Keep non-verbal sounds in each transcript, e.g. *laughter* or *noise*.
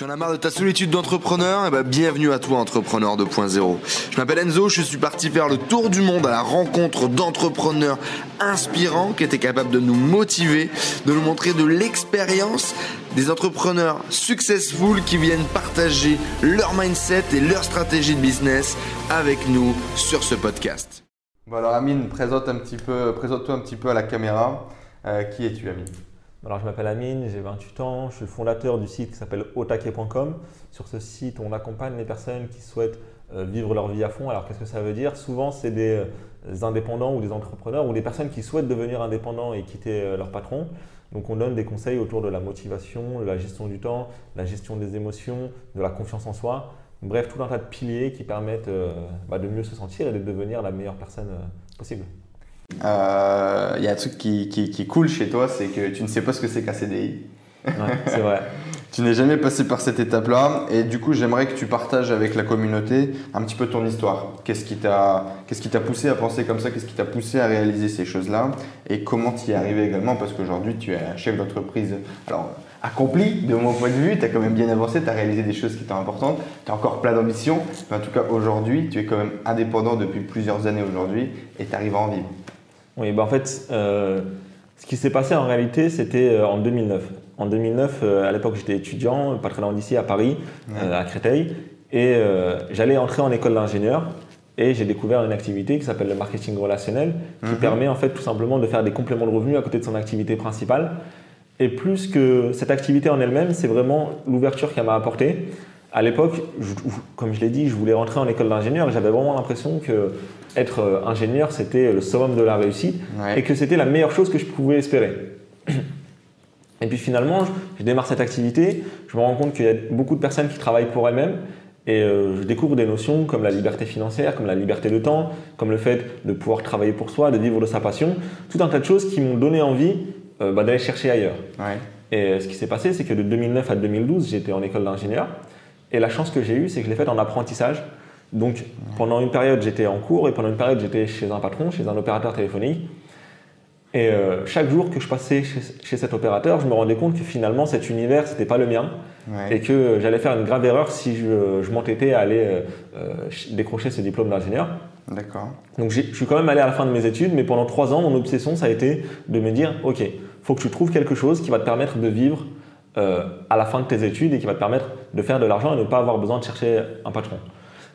Tu en as marre de ta solitude d'entrepreneur? Eh ben, bienvenue à toi, Entrepreneur 2.0. Je m'appelle Enzo, je suis parti faire le tour du monde à la rencontre d'entrepreneurs inspirants qui étaient capables de nous motiver, de nous montrer de l'expérience, des entrepreneurs successful qui viennent partager leur mindset et leur stratégie de business avec nous sur ce podcast. Alors Amine, présente un petit peu, présente-toi un petit peu à la caméra. Euh, qui es-tu Amine? Alors, je m'appelle Amine, j'ai 28 ans, je suis le fondateur du site qui s'appelle otake.com. Sur ce site, on accompagne les personnes qui souhaitent euh, vivre leur vie à fond. Alors, qu'est-ce que ça veut dire? Souvent, c'est des euh, indépendants ou des entrepreneurs ou des personnes qui souhaitent devenir indépendants et quitter euh, leur patron. Donc, on donne des conseils autour de la motivation, de la gestion du temps, la gestion des émotions, de la confiance en soi. Bref, tout un tas de piliers qui permettent bah, de mieux se sentir et de devenir la meilleure personne possible. Il euh, y a un truc qui, qui, qui est cool chez toi, c'est que tu ne sais pas ce que c'est qu'un CDI. Ouais, c'est vrai. *laughs* tu n'es jamais passé par cette étape-là. Et du coup, j'aimerais que tu partages avec la communauté un petit peu ton histoire. Qu'est-ce qui t'a, qu'est-ce qui t'a poussé à penser comme ça? Qu'est-ce qui t'a poussé à réaliser ces choses-là? Et comment tu y es arrivé également? Parce qu'aujourd'hui, tu es un chef d'entreprise. Alors, accompli de mon point de vue, tu as quand même bien avancé, tu as réalisé des choses qui étaient importantes, tu as encore plein d'ambitions, mais en tout cas aujourd'hui, tu es quand même indépendant depuis plusieurs années aujourd'hui et tu arrives à en vivre. Oui, bah en fait, euh, ce qui s'est passé en réalité, c'était euh, en 2009. En 2009, euh, à l'époque, j'étais étudiant, pas très loin d'ici, à Paris, à Créteil, et j'allais entrer en école d'ingénieur. Et j'ai découvert une activité qui s'appelle le marketing relationnel, qui mhm. permet en fait tout simplement de faire des compléments de revenus à côté de son activité principale. Et plus que cette activité en elle-même, c'est vraiment l'ouverture qu'elle m'a apportée. À l'époque, comme je l'ai dit, je voulais rentrer en école d'ingénieur et j'avais vraiment l'impression que être euh, ingénieur, c'était le summum de la réussite et que c'était la meilleure chose que je pouvais espérer. Et puis finalement, je démarre cette activité, je me rends compte qu'il y a beaucoup de personnes qui travaillent pour elles-mêmes et euh, je découvre des notions comme la liberté financière, comme la liberté de temps, comme le fait de pouvoir travailler pour soi, de vivre de sa passion, tout un tas de choses qui m'ont donné envie euh, bah, d'aller chercher ailleurs. Et ce qui s'est passé, c'est que de 2009 à 2012, j'étais en école d'ingénieur et la chance que j'ai eue, c'est que je l'ai faite en apprentissage. Donc pendant une période j'étais en cours et pendant une période j'étais chez un patron, chez un opérateur téléphonique. Et euh, chaque jour que je passais chez, cet opérateur, je me rendais compte que finalement cet univers c'était pas le mien et que j'allais faire une grave erreur si je, m'entêtais à aller euh, euh, décrocher ce diplôme d'ingénieur. D'accord. Donc je suis quand même allé à la fin de mes études, mais pendant trois ans mon obsession ça a été de me dire ok, faut que tu trouves quelque chose qui va te permettre de vivre à la fin de tes études et qui va te permettre de faire de l'argent et ne pas avoir besoin de chercher un patron.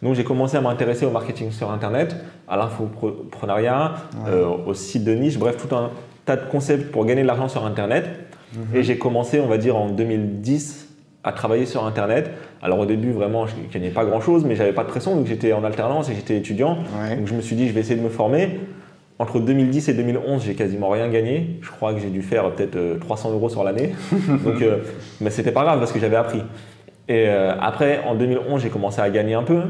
Donc j'ai commencé à m'intéresser au marketing sur Internet, à l'infoprenariat, euh, au site de niche, bref, tout un tas de concepts pour gagner de l'argent sur Internet. Mhm. Et j'ai commencé, on va dire, en 2010 à travailler sur Internet. Alors au début, vraiment, je ne gagnais pas grand-chose, mais j'avais pas de pression, donc j'étais en alternance et j'étais étudiant. Donc je me suis dit, je vais essayer de me former. Entre 2010 et 2011, j'ai quasiment rien gagné. Je crois que j'ai dû faire peut-être 300 euh, euros sur l'année. *laughs* donc, euh, mais c'était pas grave parce que j'avais appris. Et euh, après, en 2011, j'ai commencé à gagner un peu.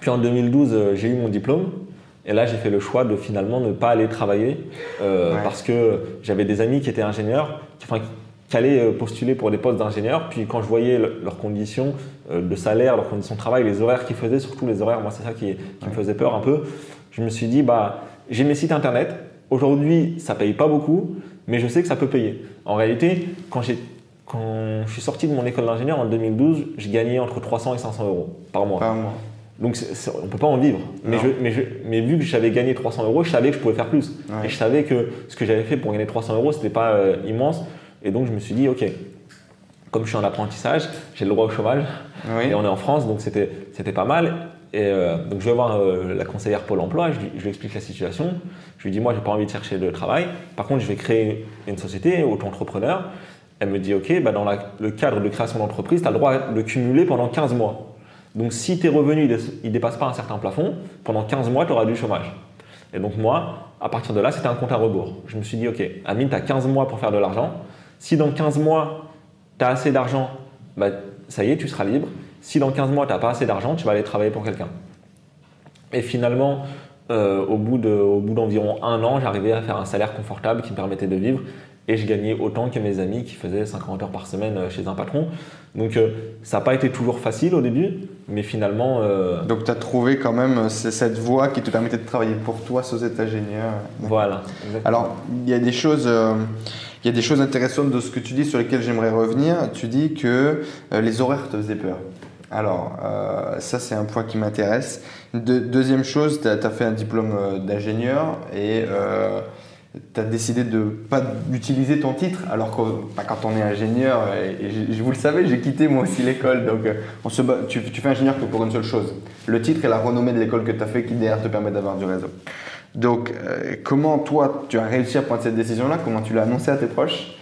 Puis en 2012, euh, j'ai eu mon diplôme. Et là, j'ai fait le choix de finalement ne pas aller travailler euh, parce que j'avais des amis qui étaient ingénieurs, qui, enfin, qui allaient postuler pour des postes d'ingénieurs. Puis quand je voyais leurs conditions de salaire, leurs conditions de travail, les horaires qu'ils faisaient, surtout les horaires, moi c'est ça qui, qui me faisait peur un peu. Je me suis dit, bah, j'ai mes sites internet. Aujourd'hui, ça paye pas beaucoup, mais je sais que ça peut payer. En réalité, quand quand je suis sorti de mon école d'ingénieur en 2012, je gagnais entre 300 et 500 euros par mois. Par mois. Donc on ne peut pas en vivre. Mais, mais, mais, vu que j'avais gagné 300 euros, je savais que je pouvais faire plus. Et je savais que ce que j'avais fait pour gagner 300 euros, ce n'était pas euh, immense. Et donc je me suis dit, ok, comme je suis en apprentissage, j'ai le droit au chômage. Et on est en France, donc c'était pas mal. Et euh, donc je vais voir euh, la conseillère Pôle emploi, je, lui explique la situation. Je lui dis, moi, j'ai pas envie de chercher de travail. Par contre, je vais créer une société, auto-entrepreneur. Elle me dit, OK, bah dans le cadre de création d'entreprise, tu as le droit de cumuler pendant 15 mois. Donc si tes revenus ne dépassent pas un certain plafond, pendant 15 mois, tu auras du chômage. Et donc moi, à partir de là, c'était un compte à rebours. Je me suis dit, OK, Amine, tu as 15 mois pour faire de l'argent. Si dans 15 mois, tu as assez d'argent, bah, ça y est, tu seras libre. Si dans 15 mois, tu n'as pas assez d'argent, tu vas aller travailler pour quelqu'un. Et finalement, euh, au bout d'environ un an, j'arrivais à faire un salaire confortable qui me permettait de vivre et je gagnais autant que mes amis qui faisaient 50 heures par semaine euh, chez un patron. Donc euh, ça n'a pas été toujours facile au début, mais finalement... Euh, Donc tu as trouvé quand même cette voie qui te permettait de travailler pour toi, sans être ingénieur. Voilà. Alors il y a des choses... il il y a des choses intéressantes de ce que tu dis sur lesquelles j'aimerais revenir. Tu dis que les horaires te faisaient peur. Alors, euh, ça, c'est un point qui m'intéresse. deuxième chose, tu as, fait un diplôme euh, d'ingénieur et tu as décidé de pas d'utiliser ton titre, alors que bah, quand on est ingénieur, et, je, vous le savez, j'ai quitté moi aussi l'école, donc on se tu, fais ingénieur que pour une seule chose, le titre et la renommée de l'école que tu as fait qui derrière te permet d'avoir du réseau. Donc, euh, comment toi, tu as réussi à prendre cette décision-là? Comment tu l'as annoncé à tes proches?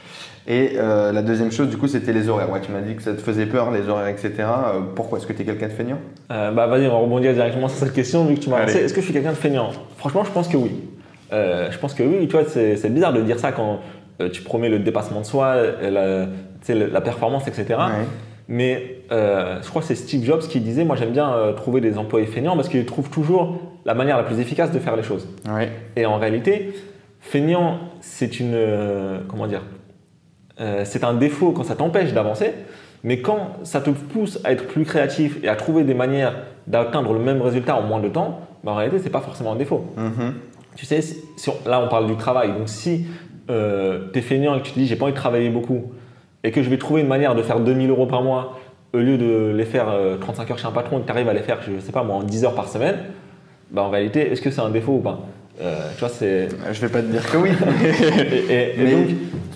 Et euh, la deuxième chose, du coup, c'était les horaires. Ouais, tu m'as dit que ça te faisait peur, les horaires, etc. Euh, pourquoi Est-ce que tu es quelqu'un de feignant? Bah, vas-y, on va rebondir directement sur cette question, vu que tu m'as lancé. Est-ce que je suis quelqu'un de feignant? Franchement, je pense que oui. je pense que oui. Tu vois, c'est bizarre de dire ça quand tu promets le dépassement de soi, la, la performance, etc. Mais euh, je crois que c'est Steve Jobs qui disait Moi, j'aime bien euh, trouver des employés feignants parce qu'ils trouvent toujours la manière la plus efficace de faire les choses. Et en réalité, feignant, c'est une. Euh, comment dire C'est un défaut quand ça t'empêche d'avancer. Mais quand ça te pousse à être plus créatif et à trouver des manières d'atteindre le même résultat en moins de temps, bah, en réalité, c'est pas forcément un défaut. Mm-hmm. Tu sais, là, on parle du travail. Donc, si tu es feignant et que tu te dis J'ai pas envie de travailler beaucoup et que je vais trouver une manière de faire 2000 euros par mois au lieu de les faire 35 euh, heures chez un patron et que tu arrives à les faire, je sais pas moi, en 10 heures par semaine, bah en réalité, est-ce que c'est un défaut ou pas? Euh, tu vois, c'est. Je vais pas te dire que oui. *laughs* et, Mais donc,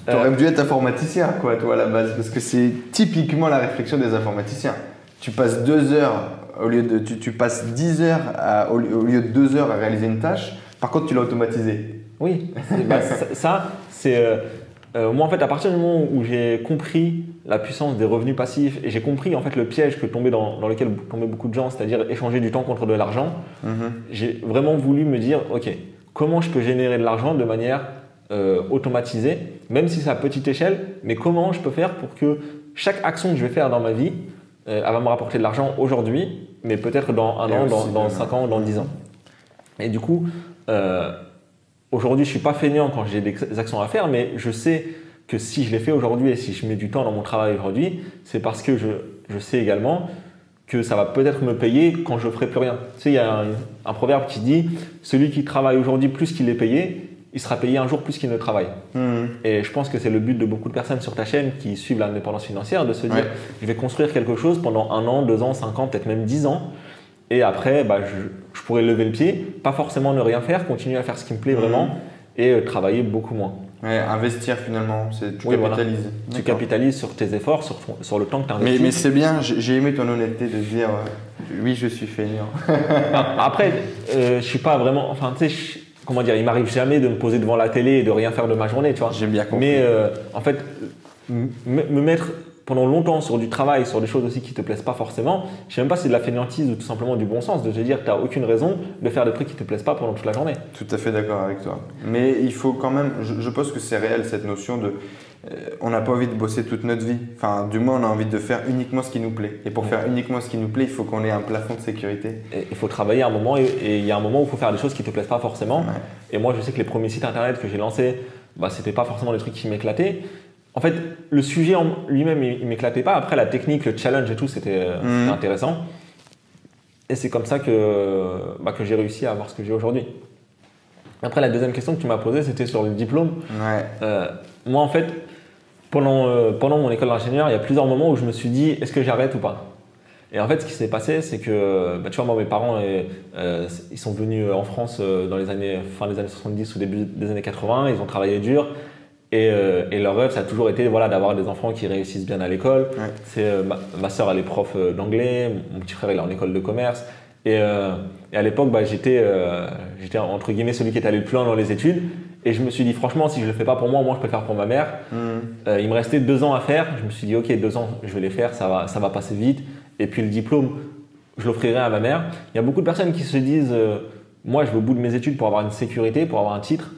tu aurais euh, dû être informaticien, quoi, toi, à la base, parce que c'est typiquement la réflexion des informaticiens. Tu passes deux heures au lieu de, tu, passes 10 heures au, lieu de 2 heures à réaliser une tâche. Par contre, tu l'as automatisé. Oui, bah, ça, c'est euh, moi, en fait, à partir du moment où j'ai compris la puissance des revenus passifs et j'ai compris en fait le piège que tombait dans, lequel tombaient beaucoup de gens, c'est-à-dire échanger du temps contre de l'argent, mhm. j'ai vraiment voulu me dire, ok, comment je peux générer de l'argent de manière euh, automatisée, même si c'est à petite échelle, mais comment je peux faire pour que chaque action que je vais faire dans ma vie, euh, elle va me rapporter de l'argent aujourd'hui, mais peut-être dans un an, dans, dans cinq ans, dans dix ans. Et du coup, Aujourd'hui, je suis pas feignant quand j'ai des actions à faire, mais je sais que si je les fais aujourd'hui et si je mets du temps dans mon travail aujourd'hui, c'est parce que je, sais également que ça va peut-être me payer quand je ferai plus rien. Tu sais, il y a un, proverbe qui dit celui qui travaille aujourd'hui plus qu'il est payé, il sera payé un jour plus qu'il ne travaille. Mmh. Et je pense que c'est le but de beaucoup de personnes sur ta chaîne qui suivent l'indépendance financière, de se dire je vais construire quelque chose pendant un an, deux ans, cinq ans, peut-être même dix ans. Et après, bah, je, pourrais lever le pied, pas forcément ne rien faire, continuer à faire ce qui me plaît mhm. vraiment et euh, travailler beaucoup moins. Ouais, investir finalement, c'est tu capitalises. Tu capitalises sur tes efforts, sur, sur le temps que tu investis. Mais, mais c'est bien, j'ai aimé ton honnêteté de dire euh, oui, je suis feignant. *laughs* Après, euh, je suis pas vraiment. Enfin, tu sais, comment dire, il m'arrive jamais de me poser devant la télé et de rien faire de ma journée, tu vois. J'ai bien compris. Mais en fait, me mettre pendant longtemps sur du travail, sur des choses aussi qui te plaisent pas forcément, je sais même pas si c'est de la fainéantise ou tout simplement du bon sens de te dire que tu n'as aucune raison de faire des trucs qui te plaisent pas pendant toute la journée. Tout à fait d'accord avec toi. Mais il faut quand même, je, pense que c'est réel cette notion de euh, on n'a pas envie de bosser toute notre vie. Enfin, du moins, on a envie de faire uniquement ce qui nous plaît. Et pour faire uniquement ce qui nous plaît, il faut qu'on ait un plafond de sécurité. il faut travailler à un moment, et il y a un moment où il faut faire des choses qui te plaisent pas forcément. Et moi, je sais que les premiers sites internet que j'ai lancés, bah, c'était pas forcément des trucs qui m'éclataient en fait, le sujet en lui-même, il, ne m'éclatait pas. Après, la technique, le challenge et tout, c'était euh, mhm. intéressant. Et c'est comme ça que, bah, que j'ai réussi à avoir ce que j'ai aujourd'hui. Après, la deuxième question que tu m'as posée, c'était sur le diplôme. Euh, moi, en fait, pendant, euh, pendant mon école d'ingénieur, il y a plusieurs moments où je me suis dit, est-ce que j'arrête ou pas? Et en fait, ce qui s'est passé, c'est que, bah, tu vois, moi, mes parents, ils sont venus en France dans les années, fin des années 70 ou début des années 80, ils ont travaillé dur. Euh, et, leur rêve, ça a toujours été voilà, d'avoir des enfants qui réussissent bien à l'école. C'est, euh, ma, soeur, elle est prof euh, d'anglais, mon petit frère, il est en école de commerce. Et, à l'époque, bah, j'étais, j'étais entre guillemets celui qui est allé le plus loin dans les études. Et je me suis dit, franchement, si je ne le fais pas pour moi, moi, je peux le faire pour ma mère. Mm. il me restait deux ans à faire. Je me suis dit, ok, deux ans, je vais les faire, ça va, ça va passer vite. Et puis le diplôme, je l'offrirai à ma mère. Il y a beaucoup de personnes qui se disent, moi, je veux au bout de mes études pour avoir une sécurité, pour avoir un titre.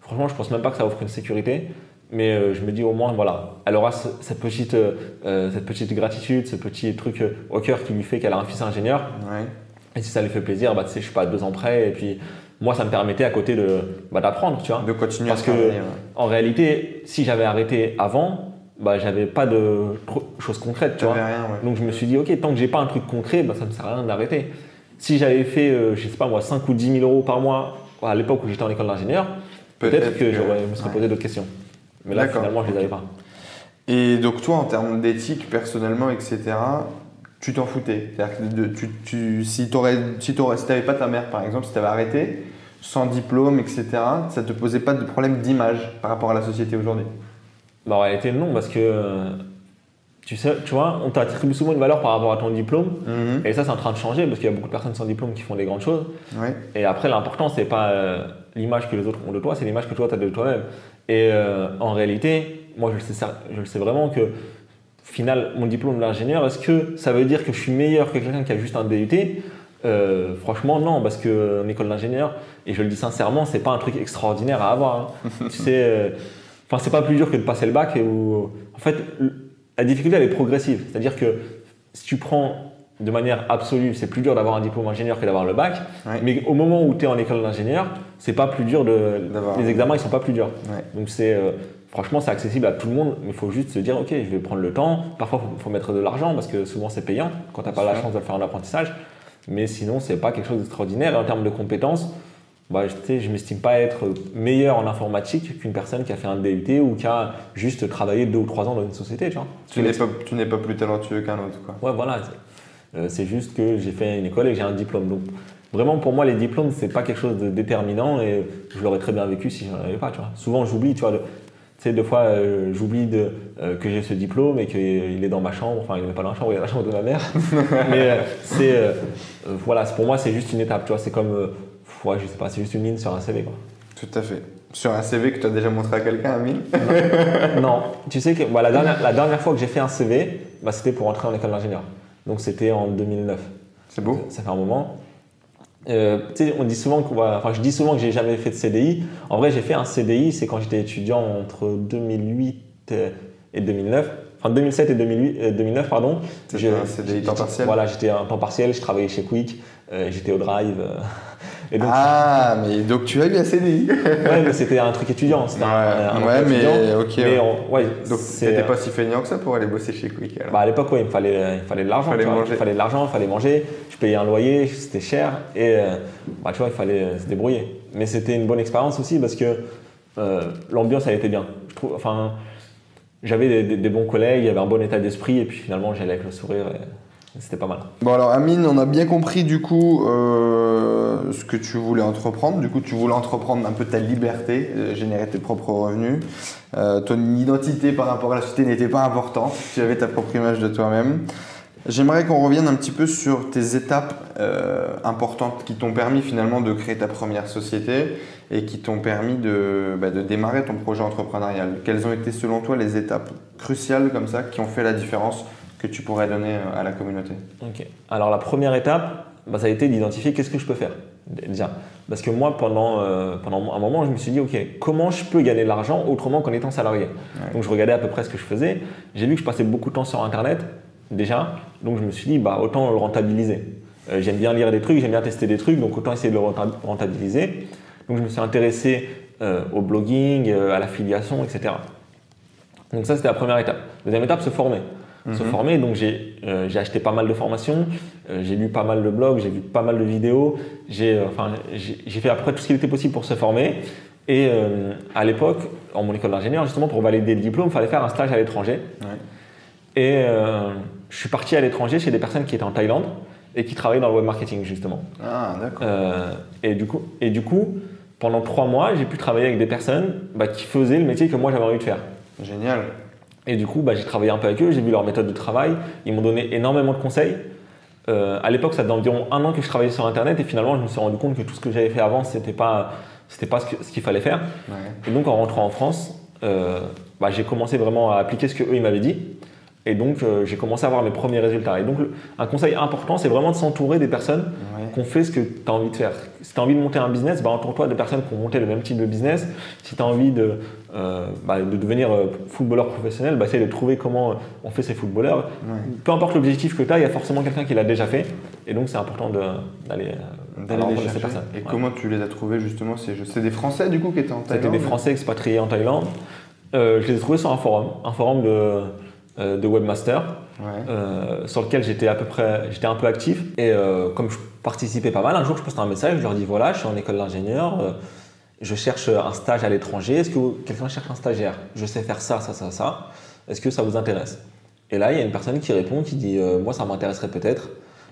Franchement, je pense même pas que ça offre une sécurité. Mais euh, je me dis au moins, voilà, elle aura cette petite, euh, euh, cette petite gratitude, ce petit truc au cœur qui lui fait qu'elle a un fils ingénieur. Et si ça lui fait plaisir, bah, tu sais, je suis pas deux ans près. Et puis, moi, ça me permettait à côté de bah, d'apprendre, tu vois. De continuer Parce que, en réalité, si j'avais arrêté avant, bah, j'avais pas de choses concrètes, tu vois. Donc, je me suis dit, ok, tant que j'ai pas un truc concret, bah, ça me sert à rien d'arrêter. Si j'avais fait, je sais pas moi, 5 ou 10 000 euros par mois à l'époque où j'étais en école d'ingénieur, peut-être que, je me serais posé d'autres questions. Mais là, finalement, je les avais pas. Et donc toi, en termes d'éthique, personnellement, etc., tu t'en foutais. C'est-à-dire que de- tu, tu- si tu si t'aurais- si t'avais pas ta mère, par exemple, si tu avais arrêté, sans diplôme, etc., ça te posait pas de problème d'image par rapport à la société aujourd'hui Bah, en réalité, non, parce que tu sais, tu vois, on t'attribue souvent une valeur par rapport à ton diplôme. Et ça, c'est en train de changer parce qu'il y a beaucoup de personnes sans diplôme qui font des grandes choses. Et après, l'important, c'est pas euh, l'image que les autres ont de toi, c'est l'image que toi, tu as de toi-même. Et euh, en réalité, moi, je le sais, cer- je le sais vraiment que, final, mon diplôme d'ingénieur, est-ce que ça veut dire que je suis meilleur que quelqu'un qui a juste un DUT Euh, Franchement, non, parce qu'en école d'ingénieur, et je le dis sincèrement, c'est pas un truc extraordinaire à avoir. hein. *laughs* tu sais, euh, enfin, c'est pas plus dur que de passer le bac. Où, en fait, la difficulté, elle est progressive. C'est-à-dire que si tu prends de manière absolue, c'est plus dur d'avoir un diplôme ingénieur que d'avoir le bac. Ouais. Mais au moment où tu es en école d'ingénieur, c'est pas plus dur de. Les examens, ils sont pas plus durs. Ouais. Donc c'est. euh, franchement, c'est accessible à tout le monde, mais il faut juste se dire, ok, je vais prendre le temps. Parfois, il faut, faut mettre de l'argent parce que souvent c'est payant quand tu n'as pas la chance de le faire en apprentissage. Mais sinon, c'est pas quelque chose d'extraordinaire. Et en termes de compétences, bah, je, je m'estime pas être meilleur en informatique qu'une personne qui a fait un DUT ou qui a juste travaillé deux ou trois ans dans une société. Tu vois. Tu n'es pas, tu n'es pas plus talentueux qu'un autre, quoi. Ouais, voilà. C'est euh, c'est juste que j'ai fait une école et que j'ai un diplôme. Donc, vraiment, pour moi, les diplômes, c'est pas quelque chose de déterminant et je l'aurais très bien vécu si j'en avais pas, tu vois. Souvent, j'oublie, tu vois. Sais, deux fois, euh, j'oublie de, euh, que j'ai ce diplôme et qu'il est dans ma chambre. Enfin, il n'est pas dans la chambre, il est dans la chambre de ma mère. *laughs* Mais euh, c'est. voilà, pour moi, c'est juste une étape, tu vois. C'est comme. ouais, je sais pas, c'est juste une ligne sur un CV, quoi. Tout à fait. Sur un CV que tu as déjà montré à quelqu'un, Amine? Non, *laughs* tu sais que bah, la, dernière, la dernière fois que j'ai fait un CV, bah, c'était pour entrer en école d'ingénieur. Donc, c'était en 2009. C'est beau Ça fait un moment. Euh, on dit souvent enfin, je dis souvent que j'ai jamais fait de CDI. En vrai, j'ai fait un CDI, c'est quand j'étais étudiant entre 2008 et 2009. Enfin, 2007 et 2008, euh, 2009, pardon. C'était un CDI temps partiel Voilà, j'étais en temps partiel, je travaillais chez Quick, euh, j'étais au Drive. *laughs* euh, et donc, Ah, mais donc tu as eu un CDI ouais, mais c'était un truc étudiant. C'était un- un, Ouais, ouais, mais étudiant. ok. Mais ouais. on- ouais, Donc c'est- t'étais pas si feignant que ça pour aller bosser chez Quick alors Bah, à l'époque, ouais, il me fallait, il me fallait de l'argent. Fallait tu vois. manger. Il fallait de l'argent, il fallait manger. Je payais un loyer, c'était cher. Et euh, bah, tu vois, il fallait euh, se débrouiller. Mais c'était une bonne expérience aussi parce que euh, l'ambiance, elle était bien. Je trouve, enfin, j'avais des, des- des bons collègues, il y avait un bon état d'esprit. Et puis finalement, j'allais avec le sourire. et C'était pas mal. Bon alors Amine, on a bien compris du coup euh, ce que tu voulais entreprendre. Du coup, tu voulais entreprendre un peu ta liberté, euh, générer tes propres revenus. Euh, ton identité par rapport à la société n'était pas importante. Tu avais ta propre image de toi-même. J'aimerais qu'on revienne un petit peu sur tes étapes importantes qui t'ont permis finalement de créer ta première société et qui t'ont permis bah, de démarrer ton projet entrepreneurial. Quelles ont été selon toi les étapes cruciales comme ça qui ont fait la différence que tu pourrais donner euh, à la communauté Ok. Alors la première étape, bah, ça a été d'identifier qu'est-ce que je peux faire déjà. Parce que moi, pendant, euh, pendant un moment, je me suis dit, ok, comment je peux gagner de l'argent autrement qu'en étant salarié? Ouais. Donc je regardais à peu près ce que je faisais. J'ai vu que je passais beaucoup de temps sur Internet déjà. Donc je me suis dit, bah, autant le rentabiliser. Euh, j'aime bien lire des trucs, j'aime bien tester des trucs, donc autant essayer de le renta- rentabiliser. Donc je me suis intéressé euh, au blogging, à l'affiliation, etc. Donc ça, c'était la première étape. Deuxième étape, se former. Se Mhm. former, donc j'ai euh, acheté pas mal de formations, euh, j'ai lu pas mal de blogs, j'ai vu pas mal de vidéos, j'ai euh, enfin, fait à peu près tout ce qu'il était possible pour se former. Et euh, à l'époque, en mon école d'ingénieur, justement, pour valider le diplôme, il fallait faire un stage à l'étranger. Ouais. Et je suis parti à l'étranger chez des personnes qui étaient en Thaïlande et qui travaillaient dans le web marketing, justement. Ah, d'accord. Et, du coup, et du coup, pendant trois mois, j'ai pu travailler avec des personnes bah, qui faisaient le métier que moi j'avais envie de faire. Génial. Et du coup, bah, j'ai travaillé un peu avec eux, j'ai vu leur méthode de travail, ils m'ont donné énormément de conseils. Euh, à l'époque, ça faisait environ un an que je travaillais sur Internet et finalement, je me suis rendu compte que tout ce que j'avais fait avant, c'était pas, c'était pas ce qu'il fallait faire. Ouais. Et donc, en rentrant en France, euh, bah, j'ai commencé vraiment à appliquer ce qu'eux, ils m'avaient dit. Et donc, euh, j'ai commencé à avoir mes premiers résultats. Et donc, le- un conseil important, c'est vraiment de s'entourer des personnes Ouais. qui ont fait ce que tu as envie de faire. Si tu as envie de monter un business, bah, entoure-toi de personnes qui ont monté le même type de business. Si tu as envie de, euh, bah, de devenir euh, footballeur professionnel, bah, essaye de trouver comment on fait ces footballeurs. Ouais. Peu importe l'objectif que tu as, il y a forcément quelqu'un qui l'a déjà fait. Et donc, c'est important d'aller euh, les rencontrer ces chercher. personnes. Et Ouais. comment tu les as trouvés justement C'est c'est des Français du coup qui étaient en Thaïlande C'était des Français expatriés en Thaïlande. Euh, je les ai trouvés sur un forum, un forum de, euh, de webmaster. Ouais. euh, sur lequel j'étais à peu près, j'étais un peu actif. Et euh, comme je participais pas mal, un jour je poste un message, je leur dis voilà, je suis en école d'ingénieur, euh, je cherche un stage à l'étranger. Est-ce que quelqu'un cherche un stagiaire? Je sais faire ça, ça, ça, ça. Est-ce que ça vous intéresse? Et là, il y a une personne qui répond, qui dit euh, Moi, ça m'intéresserait peut-être.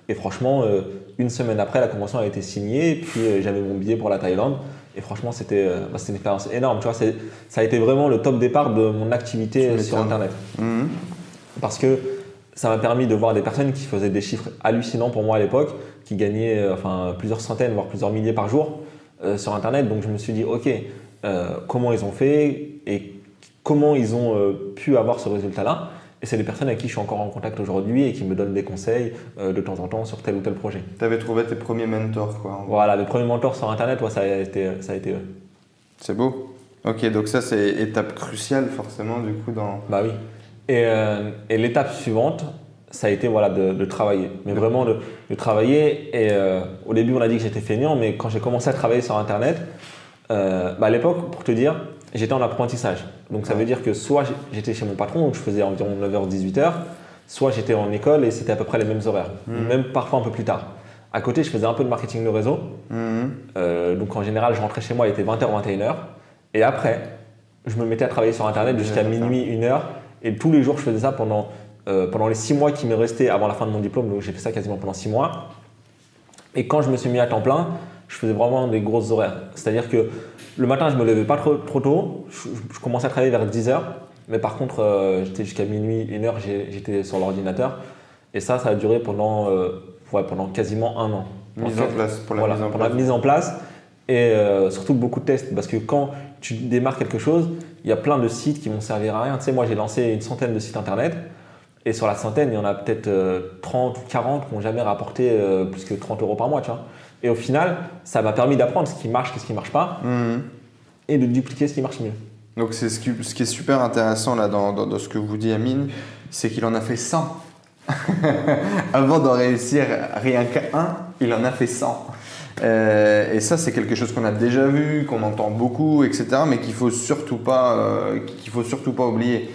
Et franchement, euh, une semaine après, la convention a été signée. Et puis, euh, j'avais mon billet pour la Thaïlande. Et franchement, c'était bah, une expérience énorme. Tu vois, ça a été vraiment le top départ de mon activité sur Internet. Mhm. Parce que ça m'a permis de voir des personnes qui faisaient des chiffres hallucinants pour moi à l'époque, qui gagnaient enfin, plusieurs centaines, voire plusieurs milliers par jour sur Internet. Donc, je me suis dit OK, comment ils ont fait et comment ils ont pu avoir ce résultat-là et c'est des personnes avec qui je suis encore en contact aujourd'hui et qui me donnent des conseils euh, de temps en temps sur tel ou tel projet. Tu avais trouvé tes premiers mentors, quoi. Voilà, les premiers mentors sur Internet, ça a été, ça a été eux. C'est beau. Ok, donc ça, c'est étape cruciale, forcément, du coup, dans. Bah oui. Et, euh, et l'étape suivante, ça a été voilà, de, travailler. Mais vraiment de, travailler. Et euh, au début, on a dit que j'étais feignant, mais quand j'ai commencé à travailler sur Internet, bah à l'époque, pour te dire, j'étais en apprentissage. Donc ça veut dire que soit j'étais chez mon patron, donc je faisais environ 9h, 18h, soit j'étais en école et c'était à peu près les mêmes horaires, mhm. même parfois un peu plus tard. À côté, je faisais un peu de marketing de réseau. Mhm. Euh, donc en général, je rentrais chez moi, il était 20h, 21h. Et après, je me mettais à travailler sur Internet jusqu'à minuit, 1h. Et tous les jours, je faisais ça pendant, euh, pendant les 6 mois qui me restaient avant la fin de mon diplôme. Donc j'ai fait ça quasiment pendant 6 mois. Et quand je me suis mis à temps plein, je faisais vraiment des grosses horaires. C'est-à-dire que le matin, je me levais pas trop, trop tôt. Je, commençais à travailler vers 10h. Mais par contre, euh, j'étais jusqu'à minuit, 1h, j'étais sur l'ordinateur. Et ça, ça a duré pendant, euh, pendant quasiment un an. Mise en place, pour la mise en place. la mise en place. Et euh, surtout beaucoup de tests. Parce que quand tu démarres quelque chose, il y a plein de sites qui vont servir à rien. Tu sais, moi, j'ai lancé une centaine de sites internet. Et sur la centaine, il y en a peut-être 30 ou 40 qui n'ont jamais rapporté plus que 30 euros par mois. Tu vois. Et au final, ça m'a permis d'apprendre ce qui marche, ce qui ne marche pas, mhm. et de dupliquer ce qui marche mieux. Donc c'est ce qui, ce qui, est super intéressant là dans, dans, ce que vous dit Amine, c'est qu'il en a fait 100. *laughs* Avant d'en réussir rien qu'à un, il en a fait 100. Euh, et ça, c'est quelque chose qu'on a déjà vu, qu'on entend beaucoup, etc., mais qu'il faut surtout pas, euh, qu'il faut surtout pas oublier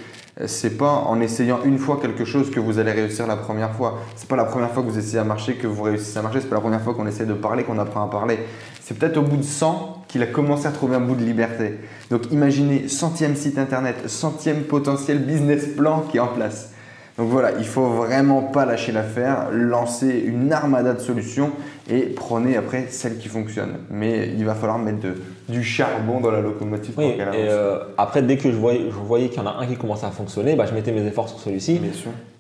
c'est pas en essayant une fois quelque chose que vous allez réussir la première fois. C'est pas la première fois que vous essayez à marcher que vous réussissez à marcher. C'est pas la première fois qu'on essaie de parler qu'on apprend à parler. C'est peut-être au bout de 100 qu'il a commencé à trouver un bout de liberté. Donc imaginez centième site internet, centième potentiel business plan qui est en place. Donc voilà, il faut vraiment pas lâcher l'affaire, lancer une armada de solutions et prenez après celle qui fonctionne. Mais il va falloir mettre du charbon dans la locomotive oui, pour et euh, après, dès que je voyais, je voyais qu'il y en a un qui commençait à fonctionner, bah, je mettais mes efforts sur celui-ci.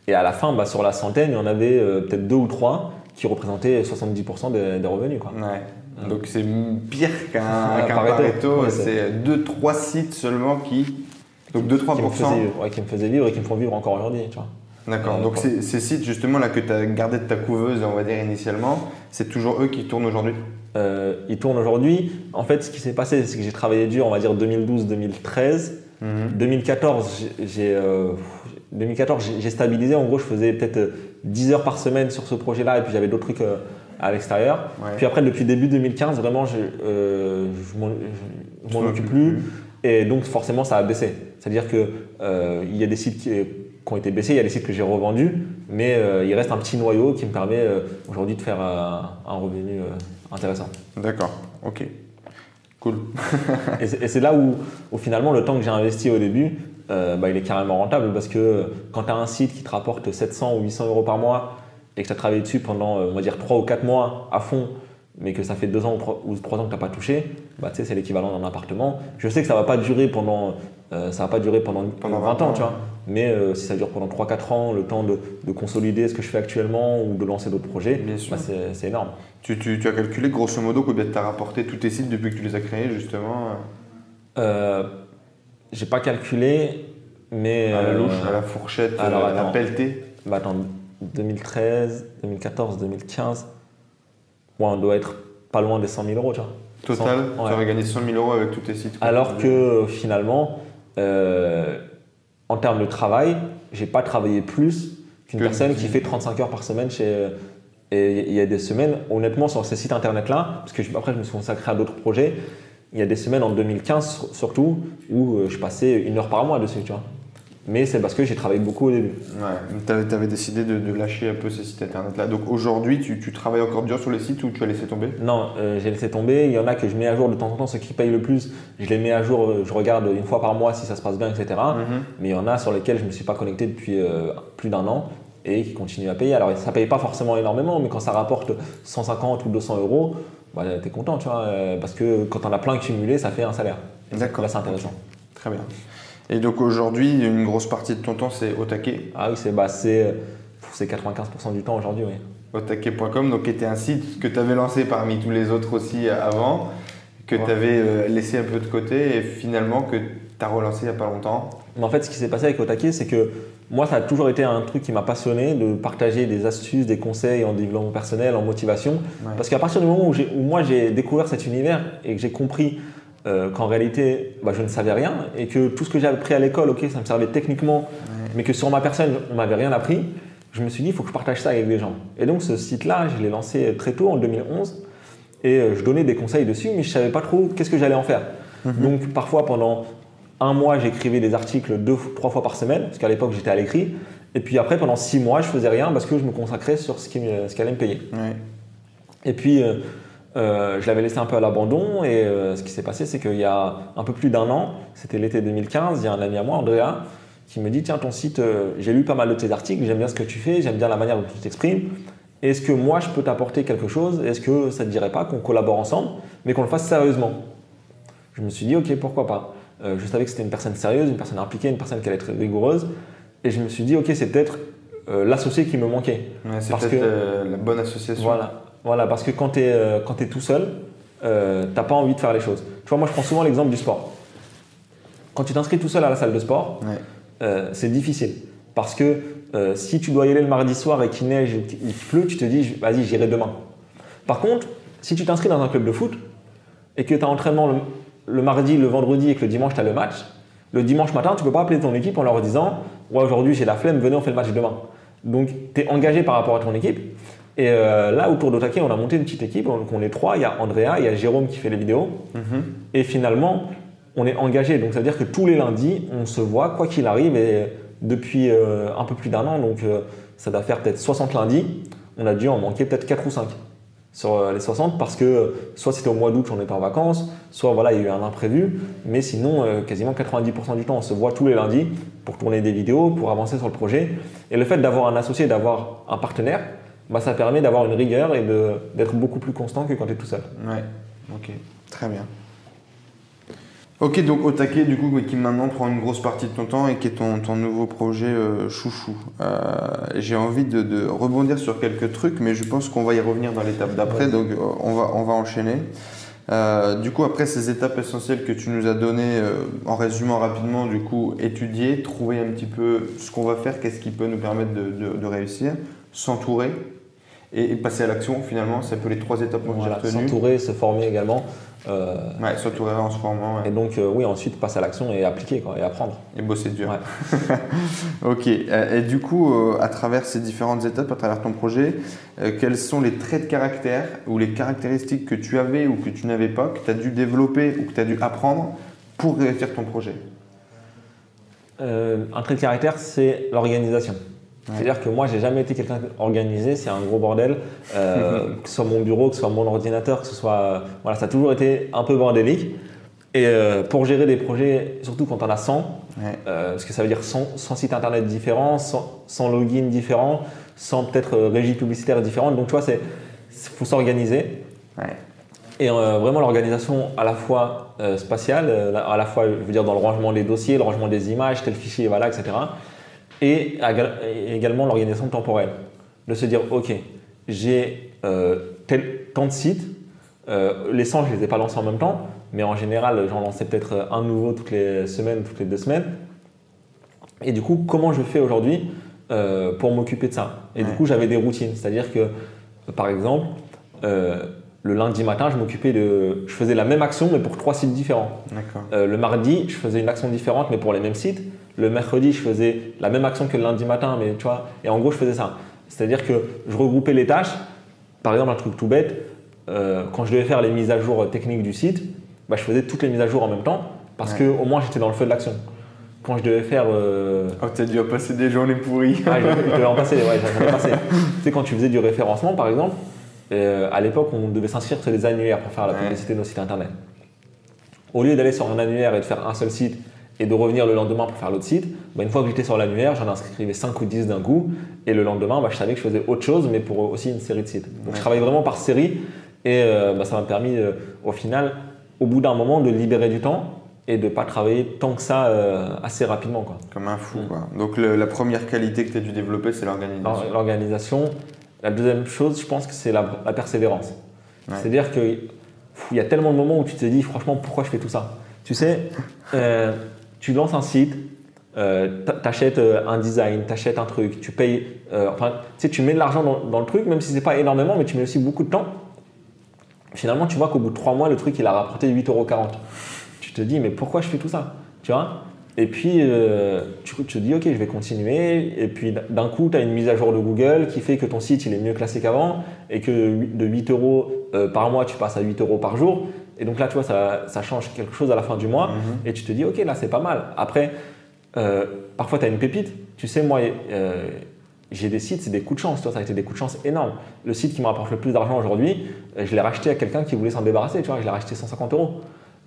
Et à la fin, bah, sur la centaine, il y en avait euh, peut-être deux ou trois qui représentaient 70% des, revenus. Quoi. Donc c'est pire qu'un Pareto. c'est 2-3 sites seulement qui. Donc 2-3%. Qui me, faisaient, qui me faisaient vivre et qui me font vivre encore aujourd'hui. D'accord. Euh, Donc ces, sites justement là que tu as gardé de ta couveuse, on va dire initialement, c'est toujours eux qui tournent aujourd'hui? Euh, Ils tournent aujourd'hui. En fait, ce qui s'est passé, c'est que j'ai travaillé dur, on va dire 2012-2013. 2014, j'ai 2014, j'ai stabilisé. En gros, je faisais peut-être 10 heures par semaine sur ce projet-là, et puis j'avais d'autres trucs euh, à l'extérieur. Puis après, depuis début 2015, vraiment, je, euh, je m'en occupe plus. Et donc, forcément, ça a baissé. C'est-à-dire qu'il y a des sites qui qui ont été baissés. Il y a des sites que j'ai revendus, mais euh, il reste un petit noyau qui me permet euh, aujourd'hui de faire euh, un revenu intéressant. D'accord, ok. Cool. et c'est là où, finalement, le temps que j'ai investi au début, bah, il est carrément rentable parce que quand tu as un site qui te rapporte 700 ou 800 euros par mois et que tu as travaillé dessus pendant, on va dire, 3 ou 4 mois à fond, mais que ça fait 2 ans ou 3, ans que tu n'as pas touché, bah, c'est l'équivalent d'un appartement. Je sais que ça ne va pas durer pendant, ça va pas durer pendant, pendant 20, ans, tu vois. Mais euh, si ça dure pendant 3-4 ans, le temps de, consolider ce que je fais actuellement ou de lancer d'autres projets, bah, c'est énorme. Tu, tu, as calculé grosso modo combien tu as rapporté tous tes sites depuis que tu les as créés justement euh, J'ai pas calculé, mais. À la louche, à la fourchette, à la pelletée bah, Attends, 2013, 2014, 2015, on doit être pas loin des 100 000 euros, tu vois. Total, tu aurais gagné 100 000 euros avec tous tes sites. Alors que finalement, euh, en termes de travail, j'ai pas travaillé plus qu'une personne qui fait 35 heures par semaine chez. Et il y a des semaines, honnêtement, sur ces sites internet-là, parce que après je me suis consacré à d'autres projets, il y a des semaines en 2015 surtout où euh, je passais une heure par mois dessus, tu vois. Mais c'est parce que j'ai travaillé beaucoup au début. Ouais, tu avais, décidé de, lâcher un peu ces sites internet-là. Donc aujourd'hui, tu, travailles encore dur sur les sites ou tu as laissé tomber? Non, euh, j'ai laissé tomber. Il y en a que je mets à jour de temps en temps, ceux qui payent le plus, je les mets à jour, euh, je regarde une fois par mois si ça se passe bien, etc. Mhm. Mais il y en a sur lesquels je ne me suis pas connecté depuis euh, plus d'un an et qui continuent à payer. Alors ça ne paye pas forcément énormément, mais quand ça rapporte 150 ou 200 euros, bah, tu es content, tu vois, parce que quand on a plein cumulé, ça fait un salaire. D'accord. Là, c'est intéressant. Très bien. Et donc aujourd'hui, une grosse partie de ton temps, c'est au taquet Ah oui, c'est bah, 95% du temps aujourd'hui, oui. Otaquet.com, donc qui était un site que tu avais lancé parmi tous les autres aussi avant, que tu avais euh, laissé un peu de côté et finalement que tu as relancé il n'y a pas longtemps. Mais en fait, ce qui s'est passé avec Otaquet, c'est que moi, ça a toujours été un truc qui m'a passionné de partager des astuces, des conseils en développement personnel, en motivation. Parce qu'à partir du moment où, où moi j'ai découvert cet univers et que j'ai compris euh, qu'en réalité, bah, je ne savais rien et que tout ce que j'ai appris à l'école, ok, ça me servait techniquement, mais que sur ma personne, on m'avait rien appris. Je me suis dit, il faut que je partage ça avec des gens. Et donc, ce site-là, je l'ai lancé très tôt, en 2011, et euh, je donnais des conseils dessus, mais je savais pas trop qu'est-ce que j'allais en faire. Mhm. Donc, parfois, pendant un mois, j'écrivais des articles deux, trois fois par semaine, parce qu'à l'époque, j'étais à l'écrit. Et puis après, pendant six mois, je faisais rien parce que je me consacrais sur ce qui, ce allait me payer. Et puis, euh, euh, je l'avais laissé un peu à l'abandon et euh, ce qui s'est passé, c'est qu'il y a un peu plus d'un an, c'était l'été 2015, il y a un ami à moi, Andrea, qui me dit Tiens, ton site, euh, j'ai lu pas mal de tes articles, j'aime bien ce que tu fais, j'aime bien la manière dont tu t'exprimes. Est-ce que moi, je peux t'apporter quelque chose? Est-ce que ça ne te dirait pas qu'on collabore ensemble, mais qu'on le fasse sérieusement? Je me suis dit Ok, pourquoi pas Je savais que c'était une personne sérieuse, une personne impliquée, une personne qui allait être rigoureuse. Et je me suis dit Ok, c'est peut-être l'associé qui me manquait. c'est peut-être la bonne association. Voilà. Voilà, parce que quand tu es, euh, es, tout seul, euh, tu n'as pas envie de faire les choses. Tu vois, moi je prends souvent l'exemple du sport. Quand tu t'inscris tout seul à la salle de sport, euh, c'est difficile. Parce que si tu dois y aller le mardi soir et qu'il neige ou qu'il pleut, tu te dis, vas-y, j'irai demain. Par contre, si tu t'inscris dans un club de foot et que tu as entraînement le, mardi, le vendredi et que le dimanche tu as le match, le dimanche matin, tu ne peux pas appeler ton équipe en leur disant Ouais, aujourd'hui j'ai la flemme, venez, on fait le match demain. Donc tu es engagé par rapport à ton équipe et euh, là, autour d'Otake, on a monté une petite équipe. Donc, on est trois. Il y a Andrea, il y a Jérôme qui fait les vidéos. Mhm. Et finalement, on est engagé. Donc, ça veut dire que tous les lundis, on se voit, quoi qu'il arrive. Et depuis euh, un peu plus d'un an, donc euh, ça doit faire peut-être 60 lundis, on a dû en manquer peut-être 4 ou 5 sur les 60 parce que soit c'était au mois d'août, on était en vacances, soit voilà, il y a eu un imprévu. Mais sinon, quasiment 90% du temps, on se voit tous les lundis pour tourner des vidéos, pour avancer sur le projet. Et le fait d'avoir un associé, d'avoir un partenaire, bah, ça permet d'avoir une rigueur et d'être beaucoup plus constant que quand tu es tout seul. Ouais, ok, très bien. Ok, donc Otake, du coup, qui maintenant prend une grosse partie de ton temps et qui est ton, ton nouveau projet euh, chouchou. Euh, j'ai envie de, rebondir sur quelques trucs, mais je pense qu'on va y revenir dans l'étape d'après, donc euh, on va, on va enchaîner. du coup, après ces étapes essentielles que tu nous as données, en résumant rapidement, du coup, étudier, trouver un petit peu ce qu'on va faire, qu'est-ce qui peut nous permettre de, de, de réussir, s'entourer, et, passer à l'action finalement. C'est un peu les trois étapes que j'ai retenues. S'entourer, se former également. Euh, ouais, s'entourer en se formant. Et donc, euh, oui, ensuite passer à l'action et appliquer quoi, et apprendre. Et bosser dur. *laughs* ok. Euh, et du coup, à travers ces différentes étapes, à travers ton projet, quels sont les traits de caractère ou les caractéristiques que tu avais ou que tu n'avais pas, que tu as dû développer ou que tu as dû apprendre pour réussir ton projet? Un trait de caractère, c'est l'organisation. C'est-à-dire que moi, j'ai jamais été quelqu'un organisé, c'est un gros bordel, *laughs* euh, que ce soit mon bureau, que ce soit mon ordinateur, que ce soit. voilà, ça a toujours été un peu bordélique. Et euh, pour gérer des projets, surtout quand on a 100, euh, parce que ça veut dire 100, sites internet différents, 100, logins différents, 100 peut-être régies publicitaires différentes. Donc tu vois, il faut s'organiser. Et vraiment l'organisation à la fois spatiale, à la fois, je veux dire, dans le rangement des dossiers, le rangement des images, tel fichier, voilà, etc et également l'organisation temporelle. De se dire, OK, j'ai euh, tant de sites, euh, les 100, je ne les ai pas lancés en même temps, mais en général, j'en lançais peut-être un nouveau toutes les semaines, toutes les deux semaines. Et du coup, comment je fais aujourd'hui euh, pour m'occuper de ça? Et du coup, j'avais des routines. C'est-à-dire que, par exemple, le lundi matin, je m'occupais de. Je faisais la même action, mais pour trois sites différents. le mardi, je faisais une action différente, mais pour les mêmes sites. Le mercredi, je faisais la même action que le lundi matin, mais tu vois, et en gros, je faisais ça. C'est-à-dire que je regroupais les tâches. Par exemple, un truc tout bête, euh, quand je devais faire les mises à jour techniques du site, bah, je faisais toutes les mises à jour en même temps parce que au moins j'étais dans le feu de l'action. quand je devais faire. euh, Oh, t'as dû passer des journées pourries. ah, je, je devais en passer, ouais, j'en ai passé. *laughs* tu sais, quand tu faisais du référencement, par exemple, euh, à l'époque, on devait s'inscrire sur les annuaires pour faire la Ouais. publicité de nos sites internet. Au lieu d'aller sur un annuaire et de faire un seul site et de revenir le lendemain pour faire l'autre site, bah, une fois que j'étais sur l'annuaire, j'en inscrivais 5 ou 10 d'un coup. Et le lendemain, bah, je savais que je faisais autre chose, mais pour aussi une série de sites. Donc je Ouais. travaillais vraiment par série. Et euh, bah, ça m'a permis, euh, au final, au bout d'un moment, de libérer du temps et de ne pas travailler tant que ça euh, assez rapidement. Quoi. Comme un fou, Mm. quoi. Donc, le- la première qualité que tu as dû développer, c'est l'organisation. L'or- L'organisation. La deuxième chose, je pense que c'est la, la persévérance. Ouais. C'est-à-dire qu'il y a tellement de moments où tu te dis, franchement, pourquoi je fais tout ça? Tu sais, tu lances un site, euh, t'a- t'achètes euh, un design, t'achètes un truc, tu payes, euh, tu mets de l'argent dans, le truc, même si c'est pas énormément, mais tu mets aussi beaucoup de temps. Finalement, tu vois qu'au bout de trois mois, le truc, il a rapporté 8,40€. Tu te dis, mais pourquoi je fais tout ça? Tu vois? Et puis, euh, tu, te dis, ok, je vais continuer. Et puis, d'un coup, tu as une mise à jour de Google qui fait que ton site, il est mieux classé qu'avant et que de 8 euros par mois, tu passes à 8 euros par jour. Et donc là, tu vois, ça, ça change quelque chose à la fin du mois. Mhm. Et tu te dis, ok, là, c'est pas mal. Après, euh, parfois, tu as une pépite. Tu sais, moi, euh, j'ai des sites, c'est des coups de chance. Tu vois, ça a été des coups de chance énormes. Le site qui me rapporte le plus d'argent aujourd'hui, euh, je l'ai racheté à quelqu'un qui voulait s'en débarrasser. Tu vois, je l'ai racheté 150 euros.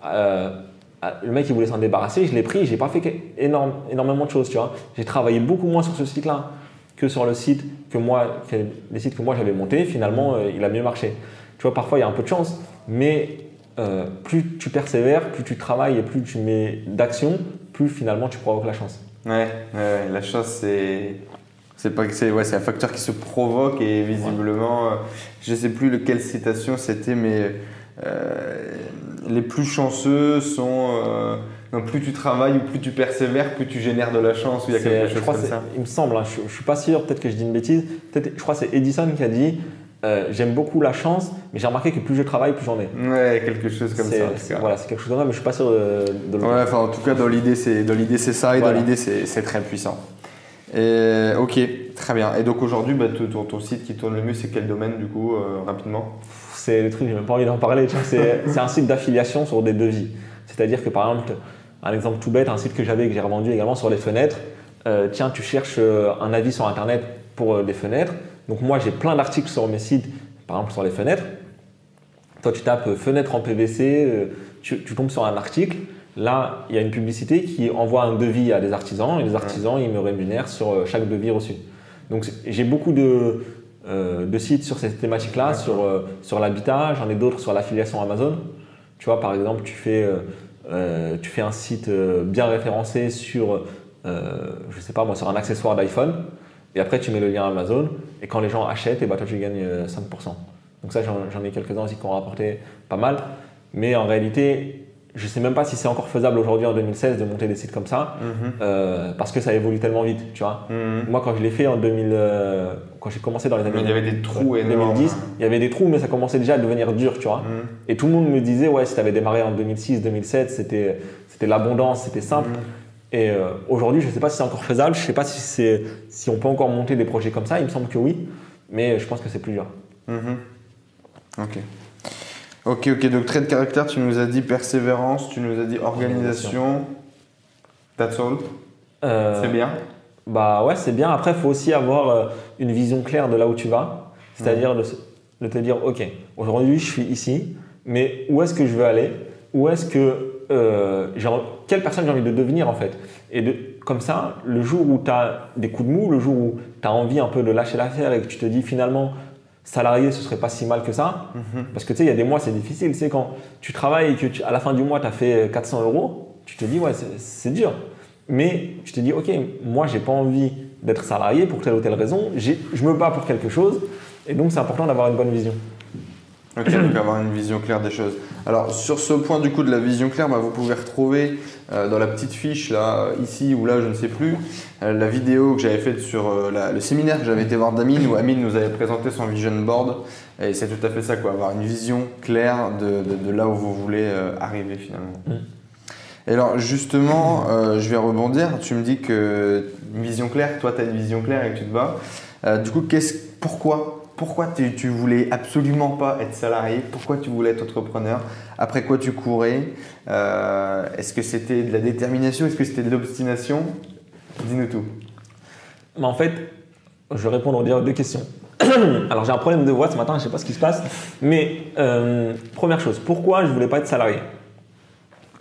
Euh, le mec, il voulait s'en débarrasser, je l'ai pris, j'ai pas fait énorme, énormément de choses. Tu vois, j'ai travaillé beaucoup moins sur ce site-là que sur le site que moi, que les sites que moi j'avais montés. Finalement, il a mieux marché. Tu vois, parfois il y a un peu de chance, mais euh, plus tu persévères, plus tu travailles et plus tu mets d'action, plus finalement tu provoques la chance. Ouais, ouais, la chance, c'est. C'est pas que c'est ouais, c'est un facteur qui se provoque et visiblement, euh, je sais plus lequel citation c'était, mais euh, les plus chanceux sont. euh, non, plus tu travailles ou plus tu persévères, plus tu génères de la chance ou il y a quelque chose comme ça. Il me semble, hein, je, je suis pas sûr, peut-être que je dis une bêtise. Je crois que c'est Edison qui a dit euh, J'aime beaucoup la chance, mais j'ai remarqué que plus je travaille, plus j'en ai. Ouais, quelque chose comme ça. en tout c'est- cas. Voilà, c'est quelque chose comme ça, mais je suis pas sûr de, de le Ouais, enfin en tout cas dans l'idée c'est dans l'idée c'est ça et Voilà. dans l'idée c'est très puissant. Et, ok, très bien. Et donc aujourd'hui, bah, ton, ton- site qui tourne le mieux, c'est quel domaine du coup, euh, rapidement? C'est le truc, j'ai même pas envie d'en parler. *laughs* C'est un site d'affiliation sur des devis. C'est-à-dire que par exemple, un exemple tout bête, un site que j'avais et que j'ai revendu également sur les fenêtres. euh, tiens, tu cherches un avis sur Internet pour des fenêtres. Donc moi, j'ai plein d'articles sur mes sites, par exemple sur les fenêtres. Toi, tu tapes euh, fenêtre en PVC, euh, tu, tu tombes sur un article. Là, il y a une publicité qui envoie un devis à des artisans et les artisans, ils me rémunèrent sur euh, chaque devis reçu. Donc j'ai beaucoup de, euh, de sites sur cette thématique-là, sur, euh, sur l'habitat, j'en ai d'autres sur l'affiliation Amazon. Tu vois, par exemple, tu fais, euh, tu fais un site bien référencé sur, je sais pas moi, sur un accessoire d'iPhone, et après tu mets le lien Amazon, et quand les gens achètent, et bah, toi tu gagnes euh, 5%. Donc ça, j'en ai quelques-uns aussi qui ont rapporté pas mal. Mais en réalité, je sais même pas si c'est encore faisable aujourd'hui en 2016 de monter des sites comme ça, euh, parce que ça évolue tellement vite, tu vois. Mhm. Moi, quand je l'ai fait en 2000, euh, quand j'ai commencé dans les années Il y avait des trous ouais, énormes. 2010, il y avait des trous, mais ça commençait déjà à devenir dur, tu vois. Mhm. Et tout le monde me disait, ouais, si tu avais démarré en 2006, 2007, c'était c'était l'abondance, c'était simple. Mhm. Et euh, aujourd'hui, je ne sais pas si c'est encore faisable, je ne sais pas si, c'est- si on peut encore monter des projets comme ça, il me semble que oui, mais je pense que c'est plus dur. Mhm. Ok. Ok, ok. Donc, trait de caractère, tu nous as dit persévérance, tu nous as dit organisation. That's all. Euh, C'est bien. Bah ouais, c'est bien. Après, il faut aussi avoir euh, une vision claire de là où tu vas. C'est-à-dire de, se- de te dire, OK, aujourd'hui, je suis ici, mais où est-ce que je veux aller? Où est-ce que. euh, j'ai en- quelle personne j'ai envie de devenir, en fait Et de, comme ça, le jour où tu as des coups de mou, le jour où tu as envie un peu de lâcher l'affaire et que tu te dis finalement, salarié, ce serait pas si mal que ça. Parce que tu sais, il y a des mois, c'est difficile. Sais, quand tu travailles et que tu- à la fin du mois, tu as fait 400 euros, tu te dis, ouais, c'est- c'est dur. Mais tu te dis, ok, moi, j'ai pas envie d'être salarié pour telle ou telle raison. J'ai- Je me bats pour quelque chose. Et donc, c'est important d'avoir une bonne vision. Ok, donc avoir une vision claire des choses. Alors sur ce point du coup de la vision claire, bah, vous pouvez retrouver euh, dans la petite fiche là, ici ou là, je ne sais plus, euh, la vidéo que j'avais faite sur euh, la- le séminaire que j'avais été voir d'Amine où Amine nous avait présenté son vision board. Et c'est tout à fait ça, quoi, avoir une vision claire de, de- de là où vous voulez arriver finalement. Mm. Et alors justement, je vais rebondir. Tu me dis que une vision claire, toi tu as une vision claire et que tu te bats. Du coup, qu'est-ce, pourquoi pourquoi tu, voulais absolument pas être salarié? Pourquoi tu voulais être entrepreneur? Après quoi tu courais? Euh, Est-ce que c'était de la détermination? Est-ce que c'était de l'obstination? Dis-nous tout. Mais en fait, je vais répondre aux deux questions. *coughs* Alors j'ai un problème de voix ce matin, je sais pas ce qui se passe. Mais euh, première chose, pourquoi je voulais pas être salarié?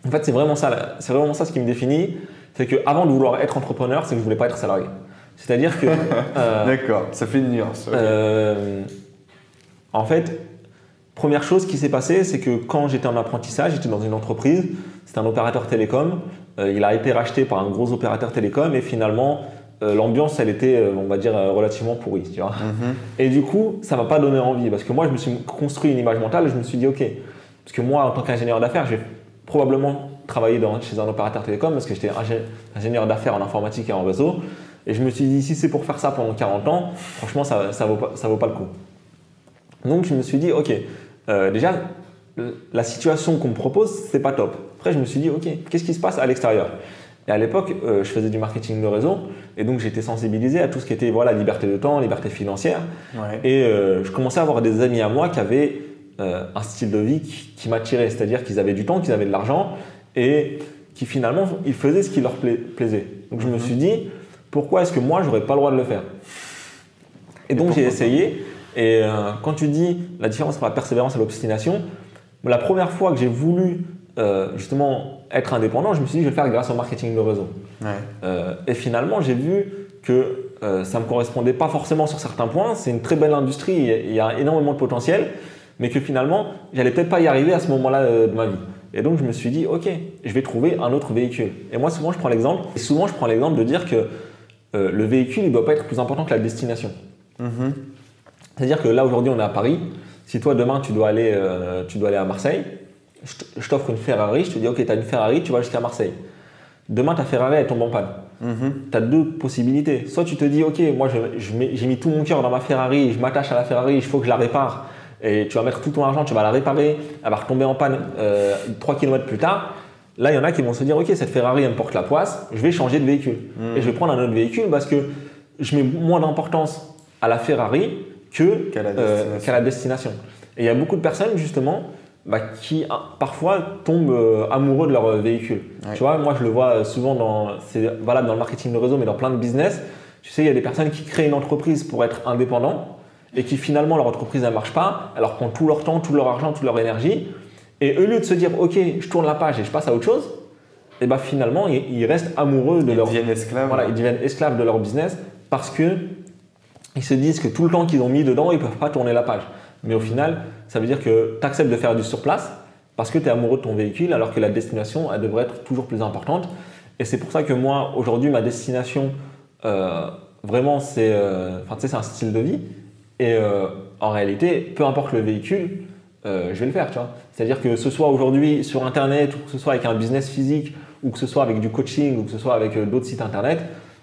En fait, c'est vraiment ça, c'est vraiment ça ce qui me définit. C'est que avant de vouloir être entrepreneur, c'est que je voulais pas être salarié. C'est-à-dire que *laughs* euh, D'accord, ça fait une nuance. euh, en fait, première chose qui s'est passée, c'est que quand j'étais en apprentissage, j'étais dans une entreprise, c'était un opérateur télécom. Euh, il a été racheté par un gros opérateur télécom et finalement, l'ambiance, elle était, on va dire, relativement pourrie. Tu vois Mhm. et du coup, ça m'a pas donné envie parce que moi, je me suis construit une image mentale et je me suis dit, ok, parce que moi, en tant qu'ingénieur d'affaires, j'ai probablement travaillé dans- chez un opérateur télécom parce que j'étais ingé- ingénieur d'affaires en informatique et en réseau. Et je me suis dit, si c'est pour faire ça pendant 40 ans, franchement, ça, ça, vaut, pas, ça vaut pas le coup. Donc, je me suis dit, ok, euh, déjà, la situation qu'on me propose, c'est pas top. Après, je me suis dit, ok, qu'est-ce qui se passe à l'extérieur? Et à l'époque, euh, je faisais du marketing de réseau et donc j'étais sensibilisé à tout ce qui était voilà, liberté de temps, liberté financière. Ouais. Et euh, je commençais à avoir des amis à moi qui avaient un style de vie qui, qui m'attirait, c'est-à-dire qu'ils avaient du temps, qu'ils avaient de l'argent et qui finalement ils faisaient ce qui leur pla- plaisait. Donc je me suis dit pourquoi est-ce que moi j'aurais pas le droit de le faire Et donc j'ai essayé. Et euh, quand tu dis la différence entre la persévérance et l'obstination, la première fois que j'ai voulu euh, justement être indépendant, je me suis dit je vais le faire grâce au marketing de réseau. Ouais. Euh, et finalement, j'ai vu que ça ne me correspondait pas forcément sur certains points. C'est une très belle industrie, il y a- énormément de potentiel, mais que finalement, j'allais peut-être pas y arriver à ce moment-là de ma vie. Et donc, je me suis dit, ok, je vais trouver un autre véhicule. Et moi, souvent, je prends l'exemple, et souvent, je prends l'exemple de dire que euh, le véhicule, ne doit pas être plus important que la destination. Mhm. C'est-à-dire que là, aujourd'hui, on est à Paris. Si toi, demain, tu dois aller, euh, tu dois aller à Marseille, je t'offre une Ferrari, je te dis, ok, tu as une Ferrari, tu vas jusqu'à Marseille. Demain, ta Ferrari, elle tombe en panne. Mhm. tu as deux possibilités. Soit tu te dis, ok, moi j'ai mis tout mon cœur dans ma Ferrari, je m'attache à la Ferrari, il faut que je la répare. Et tu vas mettre tout ton argent, tu vas la réparer, elle va retomber en panne euh, 3 km plus tard. Là, il y en a qui vont se dire, ok, cette Ferrari, elle me porte la poisse, je vais changer de véhicule. Et je vais prendre un autre véhicule parce que je mets moins d'importance à la Ferrari que Qu'à la euh, destination. qu'à la destination. Et il y a beaucoup de personnes, justement, bah, qui ah, parfois tombent euh, amoureux de leur euh, véhicule. Ouais. Tu vois, moi je le vois souvent dans, c'est valable dans le marketing de réseau, mais dans plein de business. Tu sais, il y a des personnes qui créent une entreprise pour être indépendants et qui finalement leur entreprise ne marche pas, leur prend tout leur temps, tout leur argent, toute leur énergie. Et au lieu de se dire, ok, je tourne la page et je passe à autre chose, et bah finalement ils, ils restent amoureux de Ils leur deviennent esclaves. voilà, ils deviennent esclaves de leur business parce que ils se disent que tout le temps qu'ils ont mis dedans, ils peuvent pas tourner la page. Mais au final, ça veut dire que tu acceptes de faire du surplace parce que tu es amoureux de ton véhicule alors que la destination, elle devrait être toujours plus importante. Et c'est pour ça que moi, aujourd'hui, ma destination, euh, vraiment, c'est euh, un style de vie. Et euh, en réalité, peu importe le véhicule, euh, je vais le faire. tu vois. C'est-à-dire que ce soit aujourd'hui sur Internet, ou que ce soit avec un business physique, ou que ce soit avec du coaching, ou que ce soit avec euh, d'autres sites Internet,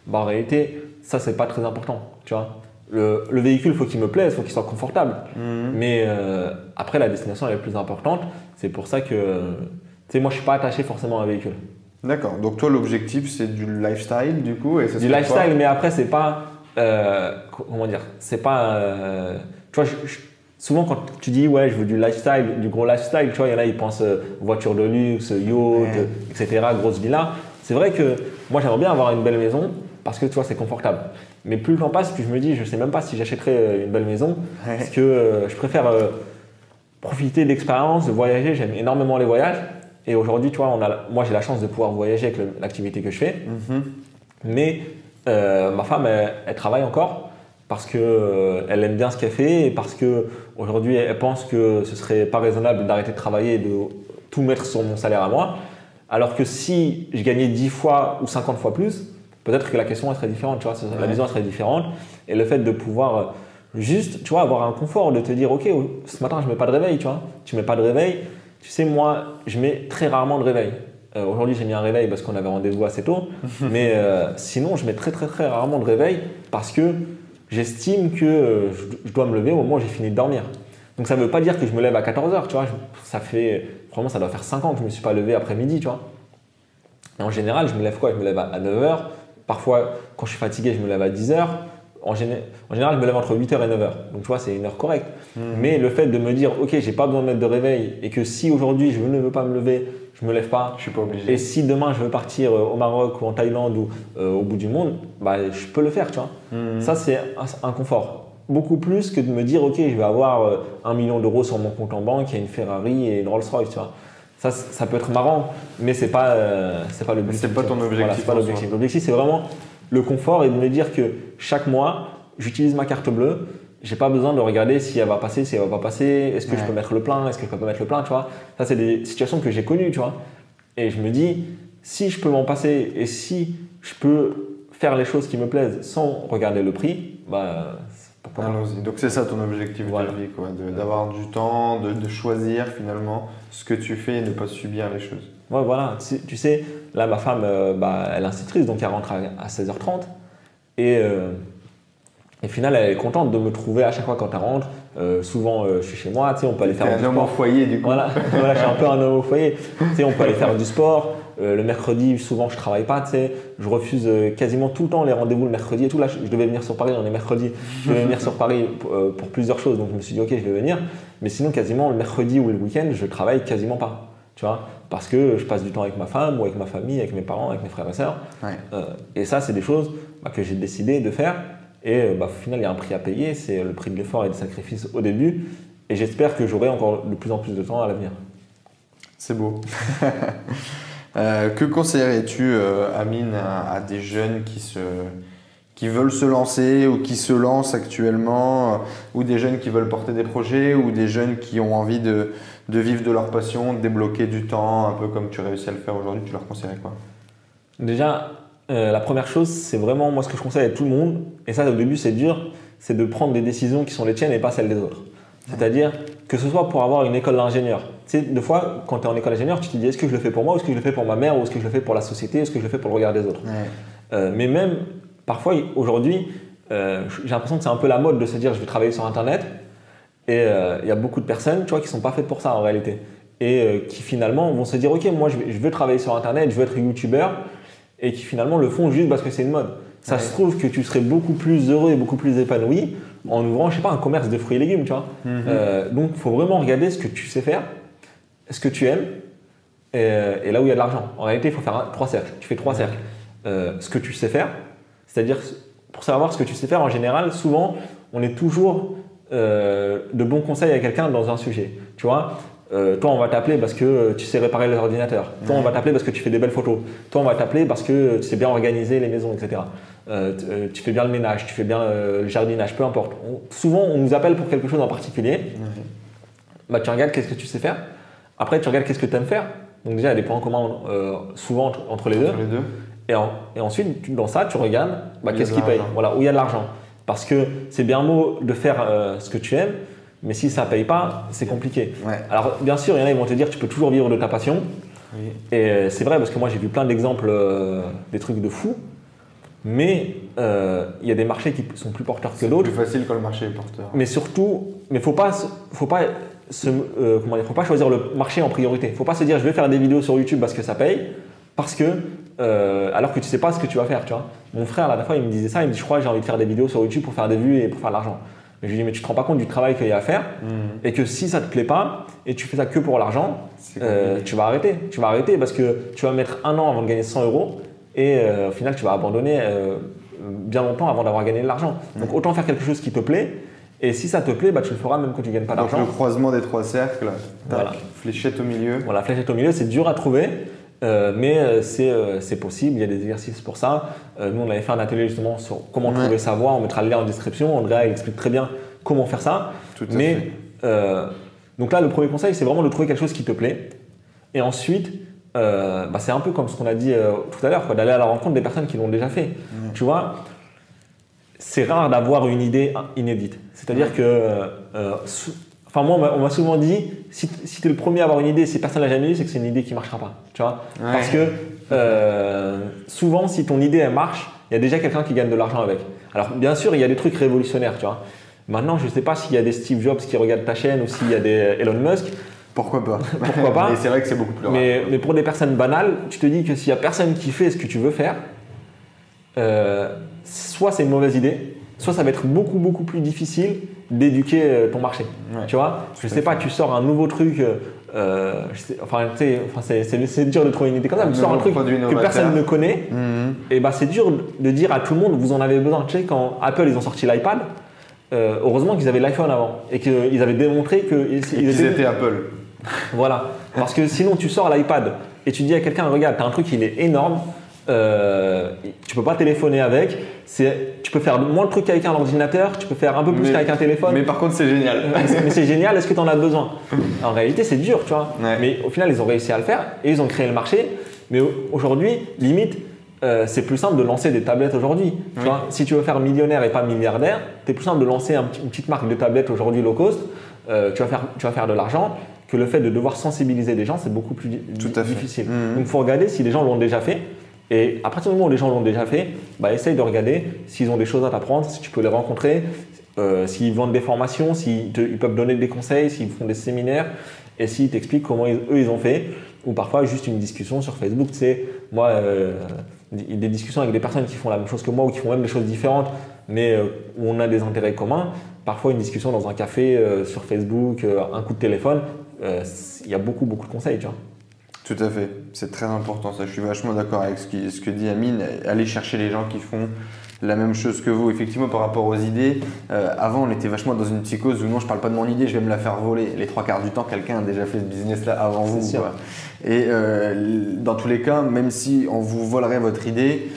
bah, en réalité, ça, c'est pas très important. Tu vois. Le, le véhicule, il faut qu'il me plaise, il faut qu'il soit confortable. Mhm. Mais euh, après, la destination, elle est plus importante. C'est pour ça que, tu sais, moi, je suis pas attaché forcément à un véhicule. D'accord. Donc toi, l'objectif, c'est du lifestyle, du coup, et ça Du lifestyle, mais après, c'est pas. co- comment dire C'est pas. tu vois, je- je- souvent, quand tu dis, ouais, je veux du lifestyle, du gros lifestyle, tu vois, il y en a, ils pensent euh, voiture de luxe, yacht, Ouais. etc., grosse villa. C'est vrai que moi, j'aimerais bien avoir une belle maison parce que, tu vois, c'est confortable. Mais plus le temps passe, plus je me dis, je sais même pas si j'achèterais euh, une belle maison Ouais. parce que euh, je préfère euh, profiter de l'expérience, de voyager. J'aime énormément les voyages. Et aujourd'hui, tu vois, on a, moi, j'ai la chance de pouvoir voyager avec l'activité que je fais. Mhm. Mais ma femme, elle, elle travaille encore parce que elle aime bien ce qu'elle fait et parce que aujourd'hui, elle pense que ce serait pas raisonnable d'arrêter de travailler et de tout mettre sur mon salaire à moi. Alors que si je gagnais 10 fois ou 50 fois plus, peut-être que la question elle serait différente, tu vois, la Ouais. vision elle serait différente. Et le fait de pouvoir euh, juste, tu vois, avoir un confort, de te dire, ok, ce matin je mets pas de réveil, tu vois, tu mets pas de réveil. Tu sais, moi, je mets très rarement de réveil. Euh, Aujourd'hui, j'ai mis un réveil parce qu'on avait rendez-vous assez tôt. *laughs* mais euh, sinon, je mets très, très, très rarement de réveil parce que j'estime que euh, je, dois me lever au moment où j'ai fini de dormir. Donc, ça ne veut pas dire que je me lève à 14h, tu vois. Ça fait, vraiment, ça doit faire 5 ans que je ne me suis pas levé après midi, tu vois. En général, je me lève quoi? Je me lève à 9h. Parfois, quand je suis fatigué, je me lève à 10h. En, général, je me lève entre 8h et 9h. Donc, tu vois, c'est une heure correcte. Mais le fait de me dire, OK, j'ai pas besoin de mettre de réveil et que si aujourd'hui je ne veux pas me lever, je me lève pas. Je suis pas obligé. Et si demain je veux partir euh, au Maroc ou en Thaïlande ou euh, au bout du monde, bah, je peux le faire, tu vois. Mhm. Ça, c'est un, un confort. Beaucoup plus que de me dire, OK, je vais avoir euh, un million d'euros sur mon compte en banque, il y a une Ferrari et une Rolls-Royce, tu vois. Ça, ça peut être marrant, mais c'est pas, euh, c'est pas l'objectif. c'est pas ton objectif Voilà, c'est pas l'objectif. L'objectif, c'est vraiment le confort et de me dire que chaque mois, j'utilise ma carte bleue. J'ai pas besoin de regarder si elle va passer, si elle va pas passer. Est-ce que je peux mettre le plein, est-ce que je peux pas mettre le plein, tu vois? Ça, c'est des situations que j'ai connues, tu vois? Et je me dis, si je peux m'en passer et si je peux faire les choses qui me plaisent sans regarder le prix, bah, pourquoi. Allons-y. Donc c'est ça ton objectif Voilà. de vie, quoi, d'avoir du temps, de, de choisir finalement ce que tu fais et ne pas subir les choses. Ouais, voilà. Tu, tu sais, là, ma femme, euh, bah, elle est institutrice, donc elle rentre à, à 16h30. Et, euh, et au final, elle est contente de me trouver à chaque fois quand elle rentre. Euh, souvent, euh, je suis chez moi, tu sais, on peut aller faire du un homme au foyer du coup. Voilà, *laughs* voilà, je suis un peu un homme au foyer. Tu sais, on peut aller faire du sport. Le mercredi, souvent, je travaille pas. Tu sais, je refuse quasiment tout le temps les rendez-vous le mercredi et tout. Là, je, je devais venir sur Paris, on est mercredi. Je devais venir sur Paris pour, pour plusieurs choses. Donc, je me suis dit, ok, je vais venir. Mais sinon, quasiment le mercredi ou le week-end, je travaille quasiment pas. Tu vois, parce que je passe du temps avec ma femme ou avec ma famille, avec mes parents, avec mes frères et sœurs. Ouais. Euh, et ça, c'est des choses bah, que j'ai décidé de faire. Et euh, bah, au final, il y a un prix à payer. C'est le prix de l'effort et du sacrifice au début. Et j'espère que j'aurai encore de plus en plus de temps à l'avenir. C'est beau. *laughs* Euh, que conseillerais-tu, euh, Amine, à, à des jeunes qui, se, qui veulent se lancer ou qui se lancent actuellement, ou des jeunes qui veulent porter des projets, ou des jeunes qui ont envie de, de vivre de leur passion, de débloquer du temps, un peu comme tu réussis à le faire aujourd'hui, tu leur conseillerais quoi? Déjà, euh, la première chose, c'est vraiment moi ce que je conseille à tout le monde, et ça au début c'est dur, c'est de prendre des décisions qui sont les tiennes et pas celles des autres. C'est-à-dire que ce soit pour avoir une école d'ingénieur. Tu sais, des fois, quand tu es en école d'ingénieur, tu te dis est-ce que je le fais pour moi, ou est-ce que je le fais pour ma mère, ou est-ce que je le fais pour la société, est-ce que je le fais pour le regard des autres? Euh, mais même, parfois, aujourd'hui, euh, j'ai l'impression que c'est un peu la mode de se dire je vais travailler sur Internet. Et euh, il y a beaucoup de personnes, tu vois, qui sont pas faites pour ça en réalité. Et euh, qui finalement vont se dire ok, moi je, vais- je veux travailler sur Internet, je veux être youtubeur. Et qui finalement le font juste parce que c'est une mode. Ça Ouais. se trouve que tu serais beaucoup plus heureux et beaucoup plus épanoui en ouvrant, je sais pas, un commerce de fruits et légumes, tu vois. Euh, donc, il faut vraiment regarder ce que tu sais faire, ce que tu aimes, et, et là où il y a de l'argent. En réalité, il faut faire un- trois cercles. Tu fais trois cercles. Euh, ce que tu sais faire, c'est-à-dire pour savoir ce que tu sais faire, en général, souvent, on est toujours euh, de bons conseils à quelqu'un dans un sujet. Tu vois, euh, toi, on va t'appeler parce que tu sais réparer l'ordinateur. Toi, on va t'appeler parce que tu fais des belles photos. Toi, on va t'appeler parce que tu sais bien organiser les maisons, etc. Euh, tu fais bien le ménage, tu fais bien le jardinage, peu importe. On- souvent, on nous appelle pour quelque chose en particulier. Bah, tu regardes qu'est-ce que tu sais faire? Après, tu regardes qu'est-ce que tu aimes faire? Donc déjà, il y a des points communs euh, souvent entre, entre les deux. Les deux Et, en- et ensuite, tu- dans ça, tu regardes bah, qu'est-ce qui paye? Voilà, où il y a de l'argent. Parce que c'est bien beau de faire euh, ce que tu aimes, mais si ça ne paye pas, c'est compliqué. Ouais. Alors, bien sûr, il y en a qui vont te dire tu peux toujours vivre de ta passion. Oui. Et euh, c'est vrai, parce que moi, j'ai vu plein d'exemples, euh, des trucs de fous. Mais il y a des marchés qui sont plus porteurs que C'est d'autres. plus facile quand le marché est porteur. Mais surtout, mais faut pas, faut pas, se, comment dire, faut pas choisir le marché en priorité. Faut pas se dire je vais faire des vidéos sur YouTube parce que ça paye, parce que euh, alors que tu sais pas ce que tu vas faire, tu vois. Mon frère la dernière fois il me disait ça, il me dit je crois que j'ai envie de faire des vidéos sur YouTube pour faire des vues et pour faire de l'argent. Mais je lui dis mais tu te rends pas compte du travail qu'il y a à faire et que si ça te plaît pas et tu fais ça que pour l'argent, euh, tu vas arrêter. Tu vas arrêter parce que tu vas mettre un an avant de gagner 100 euros et euh, au final tu vas abandonner bien longtemps avant d'avoir gagné de l'argent. Donc autant faire quelque chose qui te plaît et si ça te plaît, bah, tu le feras même quand tu gagnes pas d'argent. le croisement des trois cercles, tac, Voilà. fléchette au milieu. Voilà, fléchette au milieu, c'est dur à trouver, euh, mais euh, c'est euh, c'est possible, il y a des exercices pour ça. Nous, on avait fait un atelier justement sur comment Ouais. trouver sa voie, on mettra le lien en description. Andrea il explique très bien comment faire ça. Tout à mais fait. donc là, le premier conseil, c'est vraiment de trouver quelque chose qui te plaît. Et ensuite, bah, c'est un peu comme ce qu'on a dit tout à l'heure, d'aller à la rencontre des personnes qui l'ont déjà fait. Tu vois, c'est rare d'avoir une idée inédite. C'est-à-dire que, enfin moi, on m'a- souvent dit, si, si tu es le premier à avoir une idée, si personne l'a jamais eu, c'est que c'est une idée qui marchera pas. Tu vois, Ouais. parce que euh, souvent, si ton idée elle marche, il y a déjà quelqu'un qui gagne de l'argent avec. Alors bien sûr, il y a des trucs révolutionnaires, tu vois. Maintenant, je ne sais pas s'il y a des Steve Jobs qui regardent ta chaîne ou s'il y a des Elon Musk. Pourquoi pas *laughs* Pourquoi pas Mais c'est vrai que c'est beaucoup plus rare. Mais, mais pour des personnes banales, tu te dis que s'il y a personne qui fait ce que tu veux faire, euh, soit c'est une mauvaise idée, soit ça va être beaucoup beaucoup plus difficile d'éduquer euh, ton marché. Ouais. Tu vois, je sais pas, tu sors un nouveau truc, euh, euh, sais- enfin, c'est- dur de trouver une idée comme ça, Un tu sors un truc que personne ne connaît, Mhm. et bah c'est dur de dire à tout le monde vous en avez besoin. Tu sais, quand Apple ils ont sorti l'iPad, euh, heureusement qu'ils avaient l'iPhone avant et qu'ils avaient démontré qu'ils qu'ils étaient Apple. voilà. Parce que sinon, tu sors l'iPad et tu dis à quelqu'un, regarde, t'as un truc, il est énorme. euh, tu peux pas téléphoner avec. C'est, tu peux faire moins de trucs qu'avec un ordinateur. Tu peux faire un peu plus qu'avec un téléphone. Mais par contre, c'est génial. *laughs* Mais c'est- génial. Est-ce que tu en as besoin? En réalité, c'est dur, tu vois. Ouais. Mais au final, ils ont réussi à le faire et ils ont créé le marché. Mais au- aujourd'hui, limite, euh, c'est plus simple de lancer des tablettes aujourd'hui. Oui. si tu veux faire millionnaire et pas milliardaire, c'est plus simple de lancer un une petite marque de tablettes aujourd'hui low cost. Euh, tu, vas faire, tu vas faire de l'argent que le fait de devoir sensibiliser des gens, c'est beaucoup plus di- Tout à fait. difficile. Mhm. Donc, il faut regarder si les gens l'ont déjà fait. Et à partir du moment où les gens l'ont déjà fait, bah, essaye de regarder s'ils ont des choses à t'apprendre, si tu peux les rencontrer, euh, s'ils vendent des formations, s'ils te- peuvent donner des conseils, s'ils font des séminaires, et s'ils t'expliquent comment eux ils ont fait. Ou parfois juste une discussion sur Facebook, tu sais, moi, euh, des discussions avec des personnes qui font la même chose que moi ou qui font même des choses différentes, mais euh, où on a des intérêts communs. Parfois une discussion dans un café, sur Facebook, un coup de téléphone, il y a beaucoup, beaucoup de conseils, tu vois. Tout à fait, c'est très important ça. Je suis vachement d'accord avec ce, qui- ce que dit Amine. Allez chercher les gens qui font la même chose que vous. Effectivement, par rapport aux idées, euh, avant on était vachement dans une psychose où non, je parle pas de mon idée, je vais me la faire voler. Les trois quarts du temps, quelqu'un a déjà fait ce business-là avant vous. quoi. Et euh, dans tous les cas, même si on vous volerait votre idée,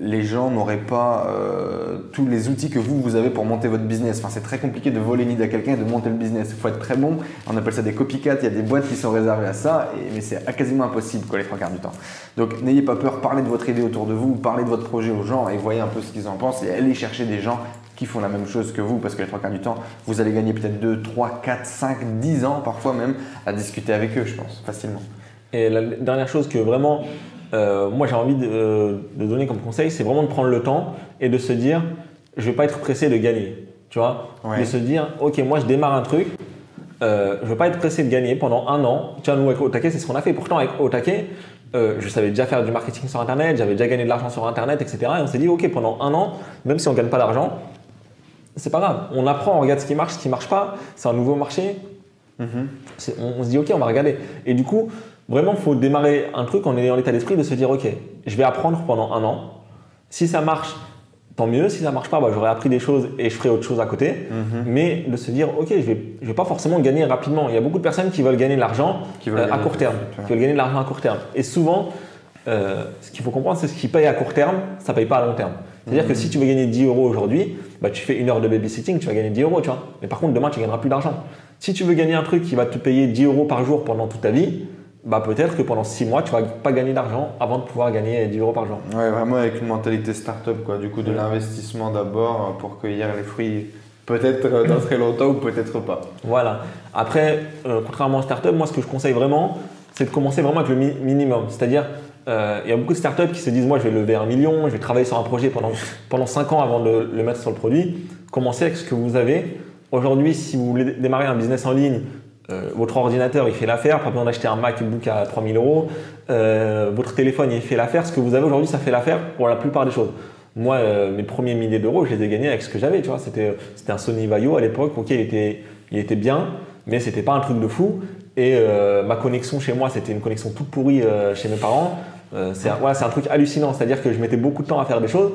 les gens n'auraient pas euh, tous les outils que vous, vous avez pour monter votre business. Enfin, c'est très compliqué de voler une idée à quelqu'un et de monter le business. Il faut être très bon. On appelle ça des copycats. Il y a des boîtes qui sont réservées à ça, mais c'est quasiment impossible quoi, les trois quarts du temps. Donc, n'ayez pas peur. Parlez de votre idée autour de vous, parlez de votre projet aux gens et voyez un peu ce qu'ils en pensent et allez chercher des gens qui font la même chose que vous parce que les trois quarts du temps, vous allez gagner peut-être 2, 3, 4, 5, 10 ans parfois même à discuter avec eux, je pense, facilement. Et la dernière chose que vraiment, euh, moi j'ai envie de, de donner comme conseil, c'est vraiment de prendre le temps et de se dire, je vais pas être pressé de gagner. Tu vois Ouais. De se dire, ok, moi je démarre un truc, euh, je vais pas être pressé de gagner pendant un an. Tu vois, nous avec Otake, c'est ce qu'on a fait. Pourtant, avec Otake, euh, je savais déjà faire du marketing sur Internet, j'avais déjà gagné de l'argent sur Internet, etc. Et on s'est dit, ok, pendant un an, même si on gagne pas d'argent, c'est pas grave. On apprend, on regarde ce qui marche, ce qui marche pas. C'est un nouveau marché. On, on se dit, ok, on va regarder. Et du coup, vraiment, il faut démarrer un truc en ayant l'état d'esprit de se dire, ok, je vais apprendre pendant un an. Si ça marche, tant mieux. Si ça marche pas, bah, j'aurai appris des choses et je ferai autre chose à côté. Mais de se dire, ok, je vais, je vais pas forcément gagner rapidement. Il y a beaucoup de personnes qui veulent gagner de l'argent euh, à court terme, qui veulent gagner de l'argent à court terme. Et souvent, euh, ce qu'il faut comprendre, c'est ce qui paye à court terme, ça paye pas à long terme. C'est-à-dire que si tu veux gagner 10 euros aujourd'hui, bah, tu fais une heure de babysitting, tu vas gagner 10 euros, tu vois. Mais par contre, demain, tu gagneras plus d'argent. Si tu veux gagner un truc qui va te payer 10 euros par jour pendant toute ta vie, bah, peut-être que pendant 6 mois, tu vas pas gagner d'argent avant de pouvoir gagner 10 euros par jour. Ouais, vraiment avec une mentalité start-up, quoi. Du coup, de l'investissement d'abord pour cueillir les fruits, peut-être euh, dans très longtemps ou peut-être pas. Voilà. Après, euh, contrairement aux startups, moi, ce que je conseille vraiment, c'est de commencer vraiment avec le mi- minimum. C'est-à-dire, euh, il y a beaucoup de startups qui se disent, moi, je vais lever un million, je vais travailler sur un projet pendant, pendant 5 ans avant de le mettre sur le produit. Commencez avec ce que vous avez. Aujourd'hui, si vous voulez dé- démarrer un business en ligne, euh, votre ordinateur, il fait l'affaire, pas besoin d'acheter un MacBook à 3000 euros. Euh, votre téléphone, il fait l'affaire. Ce que vous avez aujourd'hui, ça fait l'affaire pour la plupart des choses. Moi, euh, mes premiers milliers d'euros, je les ai gagnés avec ce que j'avais. Tu vois, c'était c'était un Sony Vaio à l'époque. Ok, il était, il était bien, mais c'était pas un truc de fou. Et euh, ma connexion chez moi, c'était une connexion toute pourrie euh, chez mes parents. C'est voilà, c'est un truc hallucinant. C'est-à-dire que je mettais beaucoup de temps à faire des choses.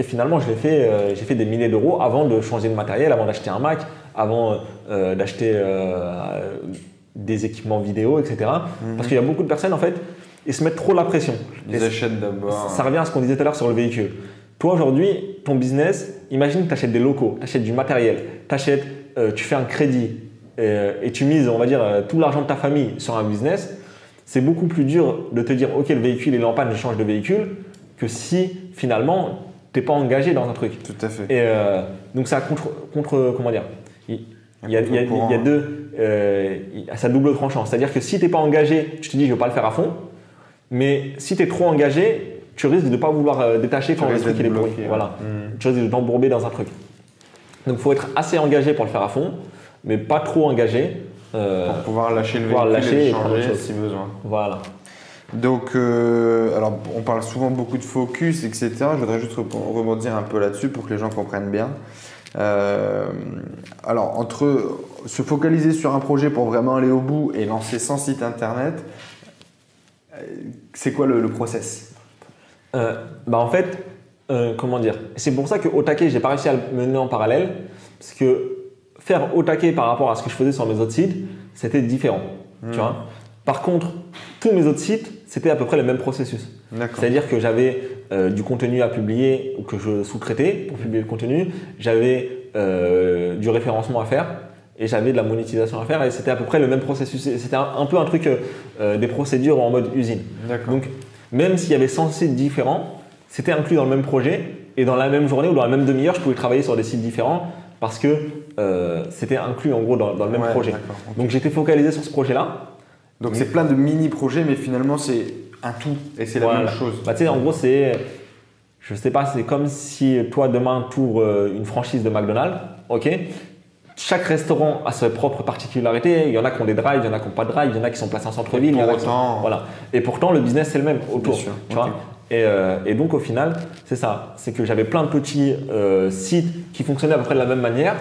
Et finalement, fait, euh, j'ai fait des milliers d'euros avant de changer de matériel, avant d'acheter un Mac, avant euh, d'acheter euh, des équipements vidéo, etc. Parce qu'il y a beaucoup de personnes, en fait, ils se mettent trop la pression. Et Ils achètent d'abord. ça revient à ce qu'on disait tout à l'heure sur le véhicule. Toi, aujourd'hui, ton business, imagine que tu achètes des locaux, tu achètes du matériel, t'achètes, euh, tu fais un crédit euh, et tu mises, on va dire, tout l'argent de ta famille sur un business. C'est beaucoup plus dur de te dire, OK, le véhicule est en panne, je change de véhicule, que si finalement, tu n'es pas engagé dans un truc. Tout à fait. Et euh, donc ça contre, contre comment dire il, il y a, il y a- il y a deux, euh, il y a sa double tranchant. C'est-à-dire que si tu n'es pas engagé, tu te dis je ne vais pas le faire à fond. Mais si tu es trop engagé, tu risques de ne pas vouloir euh, détacher quand le truc il est bloqué, ouais. Voilà. Mm. Tu risques de t'embourber dans un truc. Donc il faut être assez engagé pour le faire à fond, mais pas trop engagé. Euh, Pour pouvoir lâcher le pouvoir véhicule lâcher et et changer si besoin. voilà. Donc, euh, alors, on parle souvent beaucoup de focus, etc. Je voudrais juste rebondir un peu là-dessus pour que les gens comprennent bien. Euh, alors, entre se focaliser sur un projet pour vraiment aller au bout et lancer 100 sites internet, euh, c'est quoi le, process? Bah En fait, comment dire? C'est pour ça que au taquet, j'ai pas réussi à le mener en parallèle, parce que faire au taquet par rapport à ce que je faisais sur mes autres sites, c'était différent. Tu hmm. vois? Par contre, tous mes autres sites, c'était à peu près le même processus. C'est-à-dire que j'avais euh, du contenu à publier ou que je sous-traitais pour publier le contenu, j'avais euh, du référencement à faire et j'avais de la monétisation à faire et c'était à peu près le même processus. C'était un, peu un truc euh, des procédures en mode usine. Donc, même s'il y avait 100 sites différents, c'était inclus dans le même projet et dans la même journée ou dans la même demi-heure, je pouvais travailler sur des sites différents parce que c'était inclus en gros dans, le même projet. Donc j'étais focalisé sur ce projet-là donc c'est plein de mini-projets, mais finalement c'est un tout et c'est la même chose. Bah, tu sais, en gros, c'est. Je sais pas, c'est comme si toi demain tu ouvres euh, une franchise de McDonald's, ok? Chaque restaurant a ses propres particularités. Il y en a qui ont des drives, il y en a qui n'ont pas de drive, il y en a qui sont placés en centre-ville. Voilà. Et pourtant, le business, c'est le même autour. Tu vois? et, euh, et, donc, au final, c'est ça. C'est que j'avais plein de petits euh, sites qui fonctionnaient à peu près de la même manière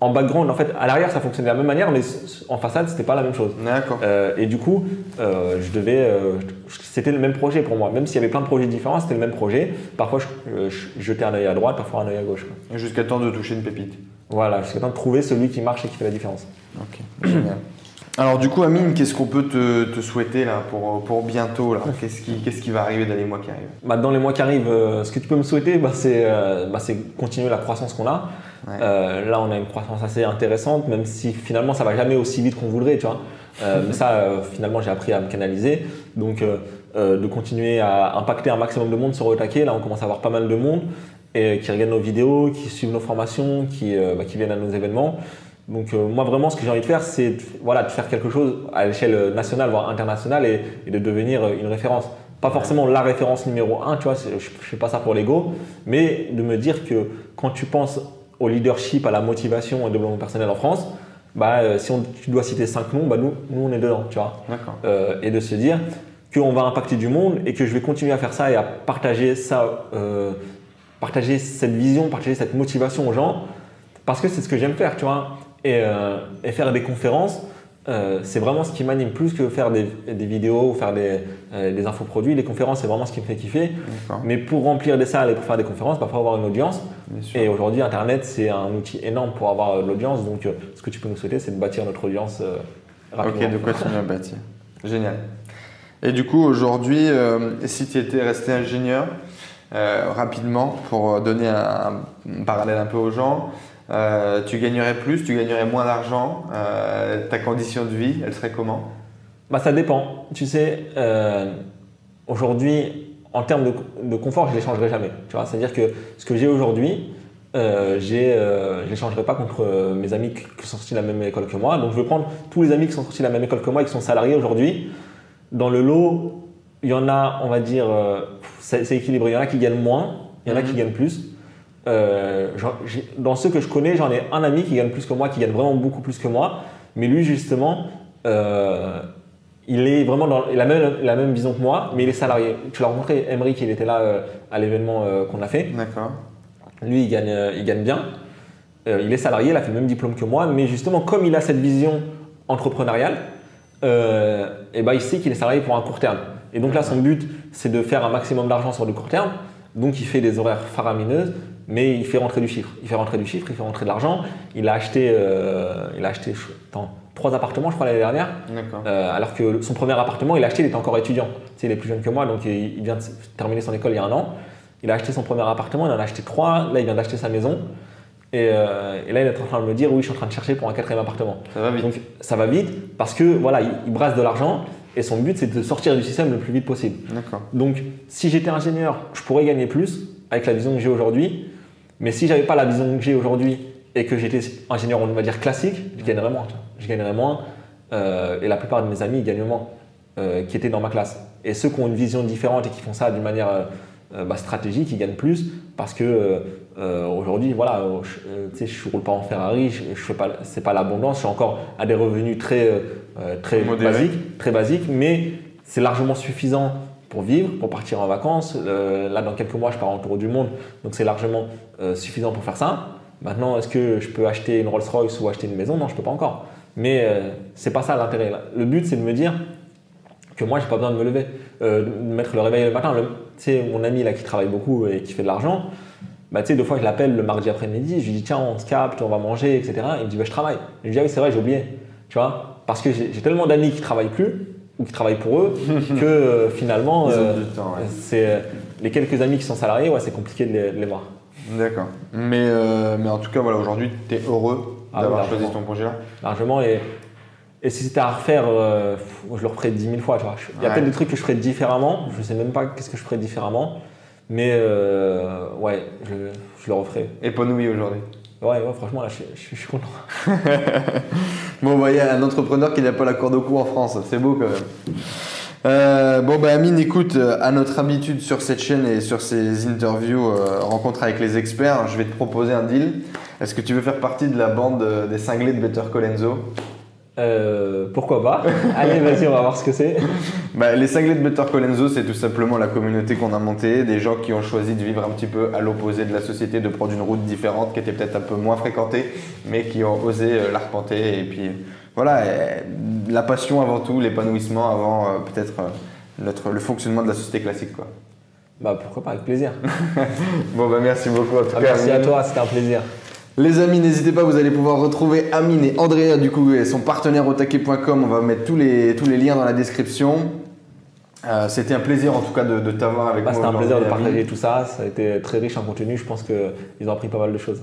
en background, en fait, à l'arrière, ça fonctionnait de la même manière, mais en façade, c'était pas la même chose. D'accord. Euh, et du coup, euh, je devais, euh, c'était le même projet pour moi. Même s'il y avait plein de projets différents, c'était le même projet. Parfois, je, jetais un œil à droite, parfois un œil à gauche. Jusqu'à temps de toucher une pépite. Voilà, jusqu'à temps de trouver celui qui marche et qui fait la différence. Ok, génial. Alors du coup, Amine, qu'est-ce qu'on peut te, souhaiter là pour, pour bientôt là? Qu'est-ce qui, qu'est-ce qui va arriver dans les mois qui arrivent? Bah, Dans les mois qui arrivent, ce que tu peux me souhaiter, bah, c'est, bah, c'est continuer la croissance qu'on a. Euh, là, on a une croissance assez intéressante, même si finalement, ça va jamais aussi vite qu'on voudrait, tu vois. Euh, *laughs* mais ça, euh, finalement, j'ai appris à me canaliser. Donc, de continuer à impacter un maximum de monde sur Otake. Là, on commence à avoir pas mal de monde et qui regardent nos vidéos, qui suivent nos formations, qui, bah, qui viennent à nos événements. Donc moi vraiment ce que j'ai envie de faire c'est voilà, de faire quelque chose à l'échelle nationale voire internationale et, et, de devenir une référence. Pas forcément la référence numéro un, tu vois, je ne fais pas ça pour l'ego, mais de me dire que quand tu penses au leadership, à la motivation et au développement personnel en France, bah, euh, si on, tu dois citer cinq noms, bah, nous, nous on est dedans, tu vois. Euh, et de se dire qu'on va impacter du monde et que je vais continuer à faire ça et à partager ça, euh, partager cette vision, partager cette motivation aux gens, parce que c'est ce que j'aime faire, tu vois. Et, et faire des conférences, euh, c'est vraiment ce qui m'anime plus que faire des, vidéos ou faire des, euh, des, infoproduits. Les conférences, c'est vraiment ce qui me fait kiffer. Mais pour remplir des salles et pour faire des conférences, il bah, faut avoir une audience. Et aujourd'hui, Internet, c'est un outil énorme pour avoir de l'audience. Donc, euh, ce que tu peux nous souhaiter, c'est de bâtir notre audience rapidement. Ok, de quoi tu veux bâtir. Génial. Et du coup, aujourd'hui, si tu étais resté ingénieur, rapidement, pour donner un, parallèle un peu aux gens, euh, tu gagnerais plus, tu gagnerais moins d'argent, euh, ta condition de vie, elle serait comment? Bah, Ça dépend. Tu sais, euh, aujourd'hui, en termes de, confort, je ne l'échangerai jamais. C'est-à-dire que ce que j'ai aujourd'hui, je ne l'échangerai pas contre mes amis qui sont sortis de la même école que moi. Donc je vais prendre tous les amis qui sont sortis de la même école que moi et qui sont salariés aujourd'hui. Dans le lot, il y en a, on va dire, c'est équilibré. Il y en a qui gagnent moins, il y en a qui mhm. gagnent plus. Euh, dans ceux que je connais, j'en ai un ami qui gagne plus que moi, qui gagne vraiment beaucoup plus que moi. Mais lui, justement, euh, il est vraiment dans la même, la même vision que moi, mais il est salarié. Tu l'as rencontré, Emery, il était là euh, à l'événement qu'on a fait. D'accord. Lui, il gagne, il gagne bien. il est salarié, il a fait le même diplôme que moi, mais justement, comme il a cette vision entrepreneuriale, et ben, il sait qu'il est salarié pour un court terme. Et donc là, son but, c'est de faire un maximum d'argent sur le court terme. Donc il fait des horaires faramineuses mais il fait rentrer du chiffre. Il fait rentrer du chiffre, il fait rentrer de l'argent. Il a acheté, euh, il a acheté trois appartements, je crois, l'année dernière. Euh, alors que son premier appartement, il a acheté, il était encore étudiant. Tu il est plus jeune que moi, donc il, vient de terminer son école il y a un an. Il a acheté son premier appartement, il en a acheté trois. Là, il vient d'acheter sa maison. Et, euh, là, il est en train de me dire, oui, je suis en train de chercher pour un quatrième appartement. Ça va vite. Donc, ça va vite parce que voilà, il, brasse de l'argent et son but, c'est de sortir du système le plus vite possible. Donc, si j'étais ingénieur, je pourrais gagner plus avec la vision que j'ai aujourd'hui. Mais si j'avais pas la vision que j'ai aujourd'hui et que j'étais ingénieur, on va dire classique, je gagnerais moins. Je gagnerais moins. Euh, et la plupart de mes amis, gagnent moins euh, qui étaient dans ma classe. Et ceux qui ont une vision différente et qui font ça d'une manière euh, bah, stratégique, ils gagnent plus parce que aujourd'hui, voilà, je, ne roule pas en Ferrari, je, je fais pas, c'est pas l'abondance, je suis encore à des revenus très, très basiques, très basiques, mais c'est largement suffisant pour vivre, pour partir en vacances. Euh, là, dans quelques mois, je pars en tour du monde, donc c'est largement euh, suffisant pour faire ça. Maintenant, est-ce que je peux acheter une Rolls-Royce ou acheter une maison? Non, je peux pas encore. Mais euh, c'est pas ça l'intérêt. Le but, c'est de me dire que moi, j'ai pas besoin de me lever, de mettre le réveil le matin. Tu sais, mon ami là qui travaille beaucoup et qui fait de l'argent, bah, tu sais, deux fois, je l'appelle le mardi après-midi, je lui dis tiens, on se capte, on va manger, etc. Il me dit bah, je travaille. Je lui dis ah oui, c'est vrai, j'ai oublié. Tu vois? Parce que j'ai tellement d'amis qui travaillent plus ou qui travaillent pour eux *laughs* que euh, finalement, euh, c'est euh, les quelques amis qui sont salariés, ouais, c'est compliqué de les, voir. D'accord. Mais, mais en tout cas, voilà, aujourd'hui, tu es heureux ah d'avoir choisi ton projet-là Largement. Et, et si c'était à refaire, je le referais dix mille fois. Il y a peut-être des trucs que je ferais différemment. Je ne sais même pas qu'est-ce que je ferais différemment. Mais ouais, je, je, le referais. Épanoui aujourd'hui Ouais, franchement, là, je, suis content. *laughs* bon, vous voyez, un entrepreneur qui n'a pas la corde au cou en France, c'est beau quand même. Euh, bon, bah, Amine, écoute, euh, à notre habitude sur cette chaîne et sur ces interviews, euh, rencontres avec les experts, je vais te proposer un deal. Est-ce que tu veux faire partie de la bande des cinglés de Better Colenso euh, pourquoi pas *laughs* Allez, vas-y, on va voir ce que c'est. Bah, les cinglés de Better Colenso, c'est tout simplement la communauté qu'on a montée, des gens qui ont choisi de vivre un petit peu à l'opposé de la société, de prendre une route différente qui était peut-être un peu moins fréquentée, mais qui ont osé euh, l'arpenter. Et puis voilà, la passion avant tout, l'épanouissement avant euh, peut-être notre, le fonctionnement de la société classique. Quoi. Bah pourquoi pas, avec plaisir. *laughs* bon, bah merci beaucoup. En tout ah, merci à toi, c'était un plaisir. Les amis, n'hésitez pas, vous allez pouvoir retrouver Amine et Andrea du coup et son partenaire taquet.com. On va mettre tous les, tous les liens dans la description. Euh, c'était un plaisir en tout cas de, t'avoir avec bah, moi. C'était un plaisir de partager tout ça. Ça a été très riche en contenu. Je pense qu'ils ont appris pas mal de choses.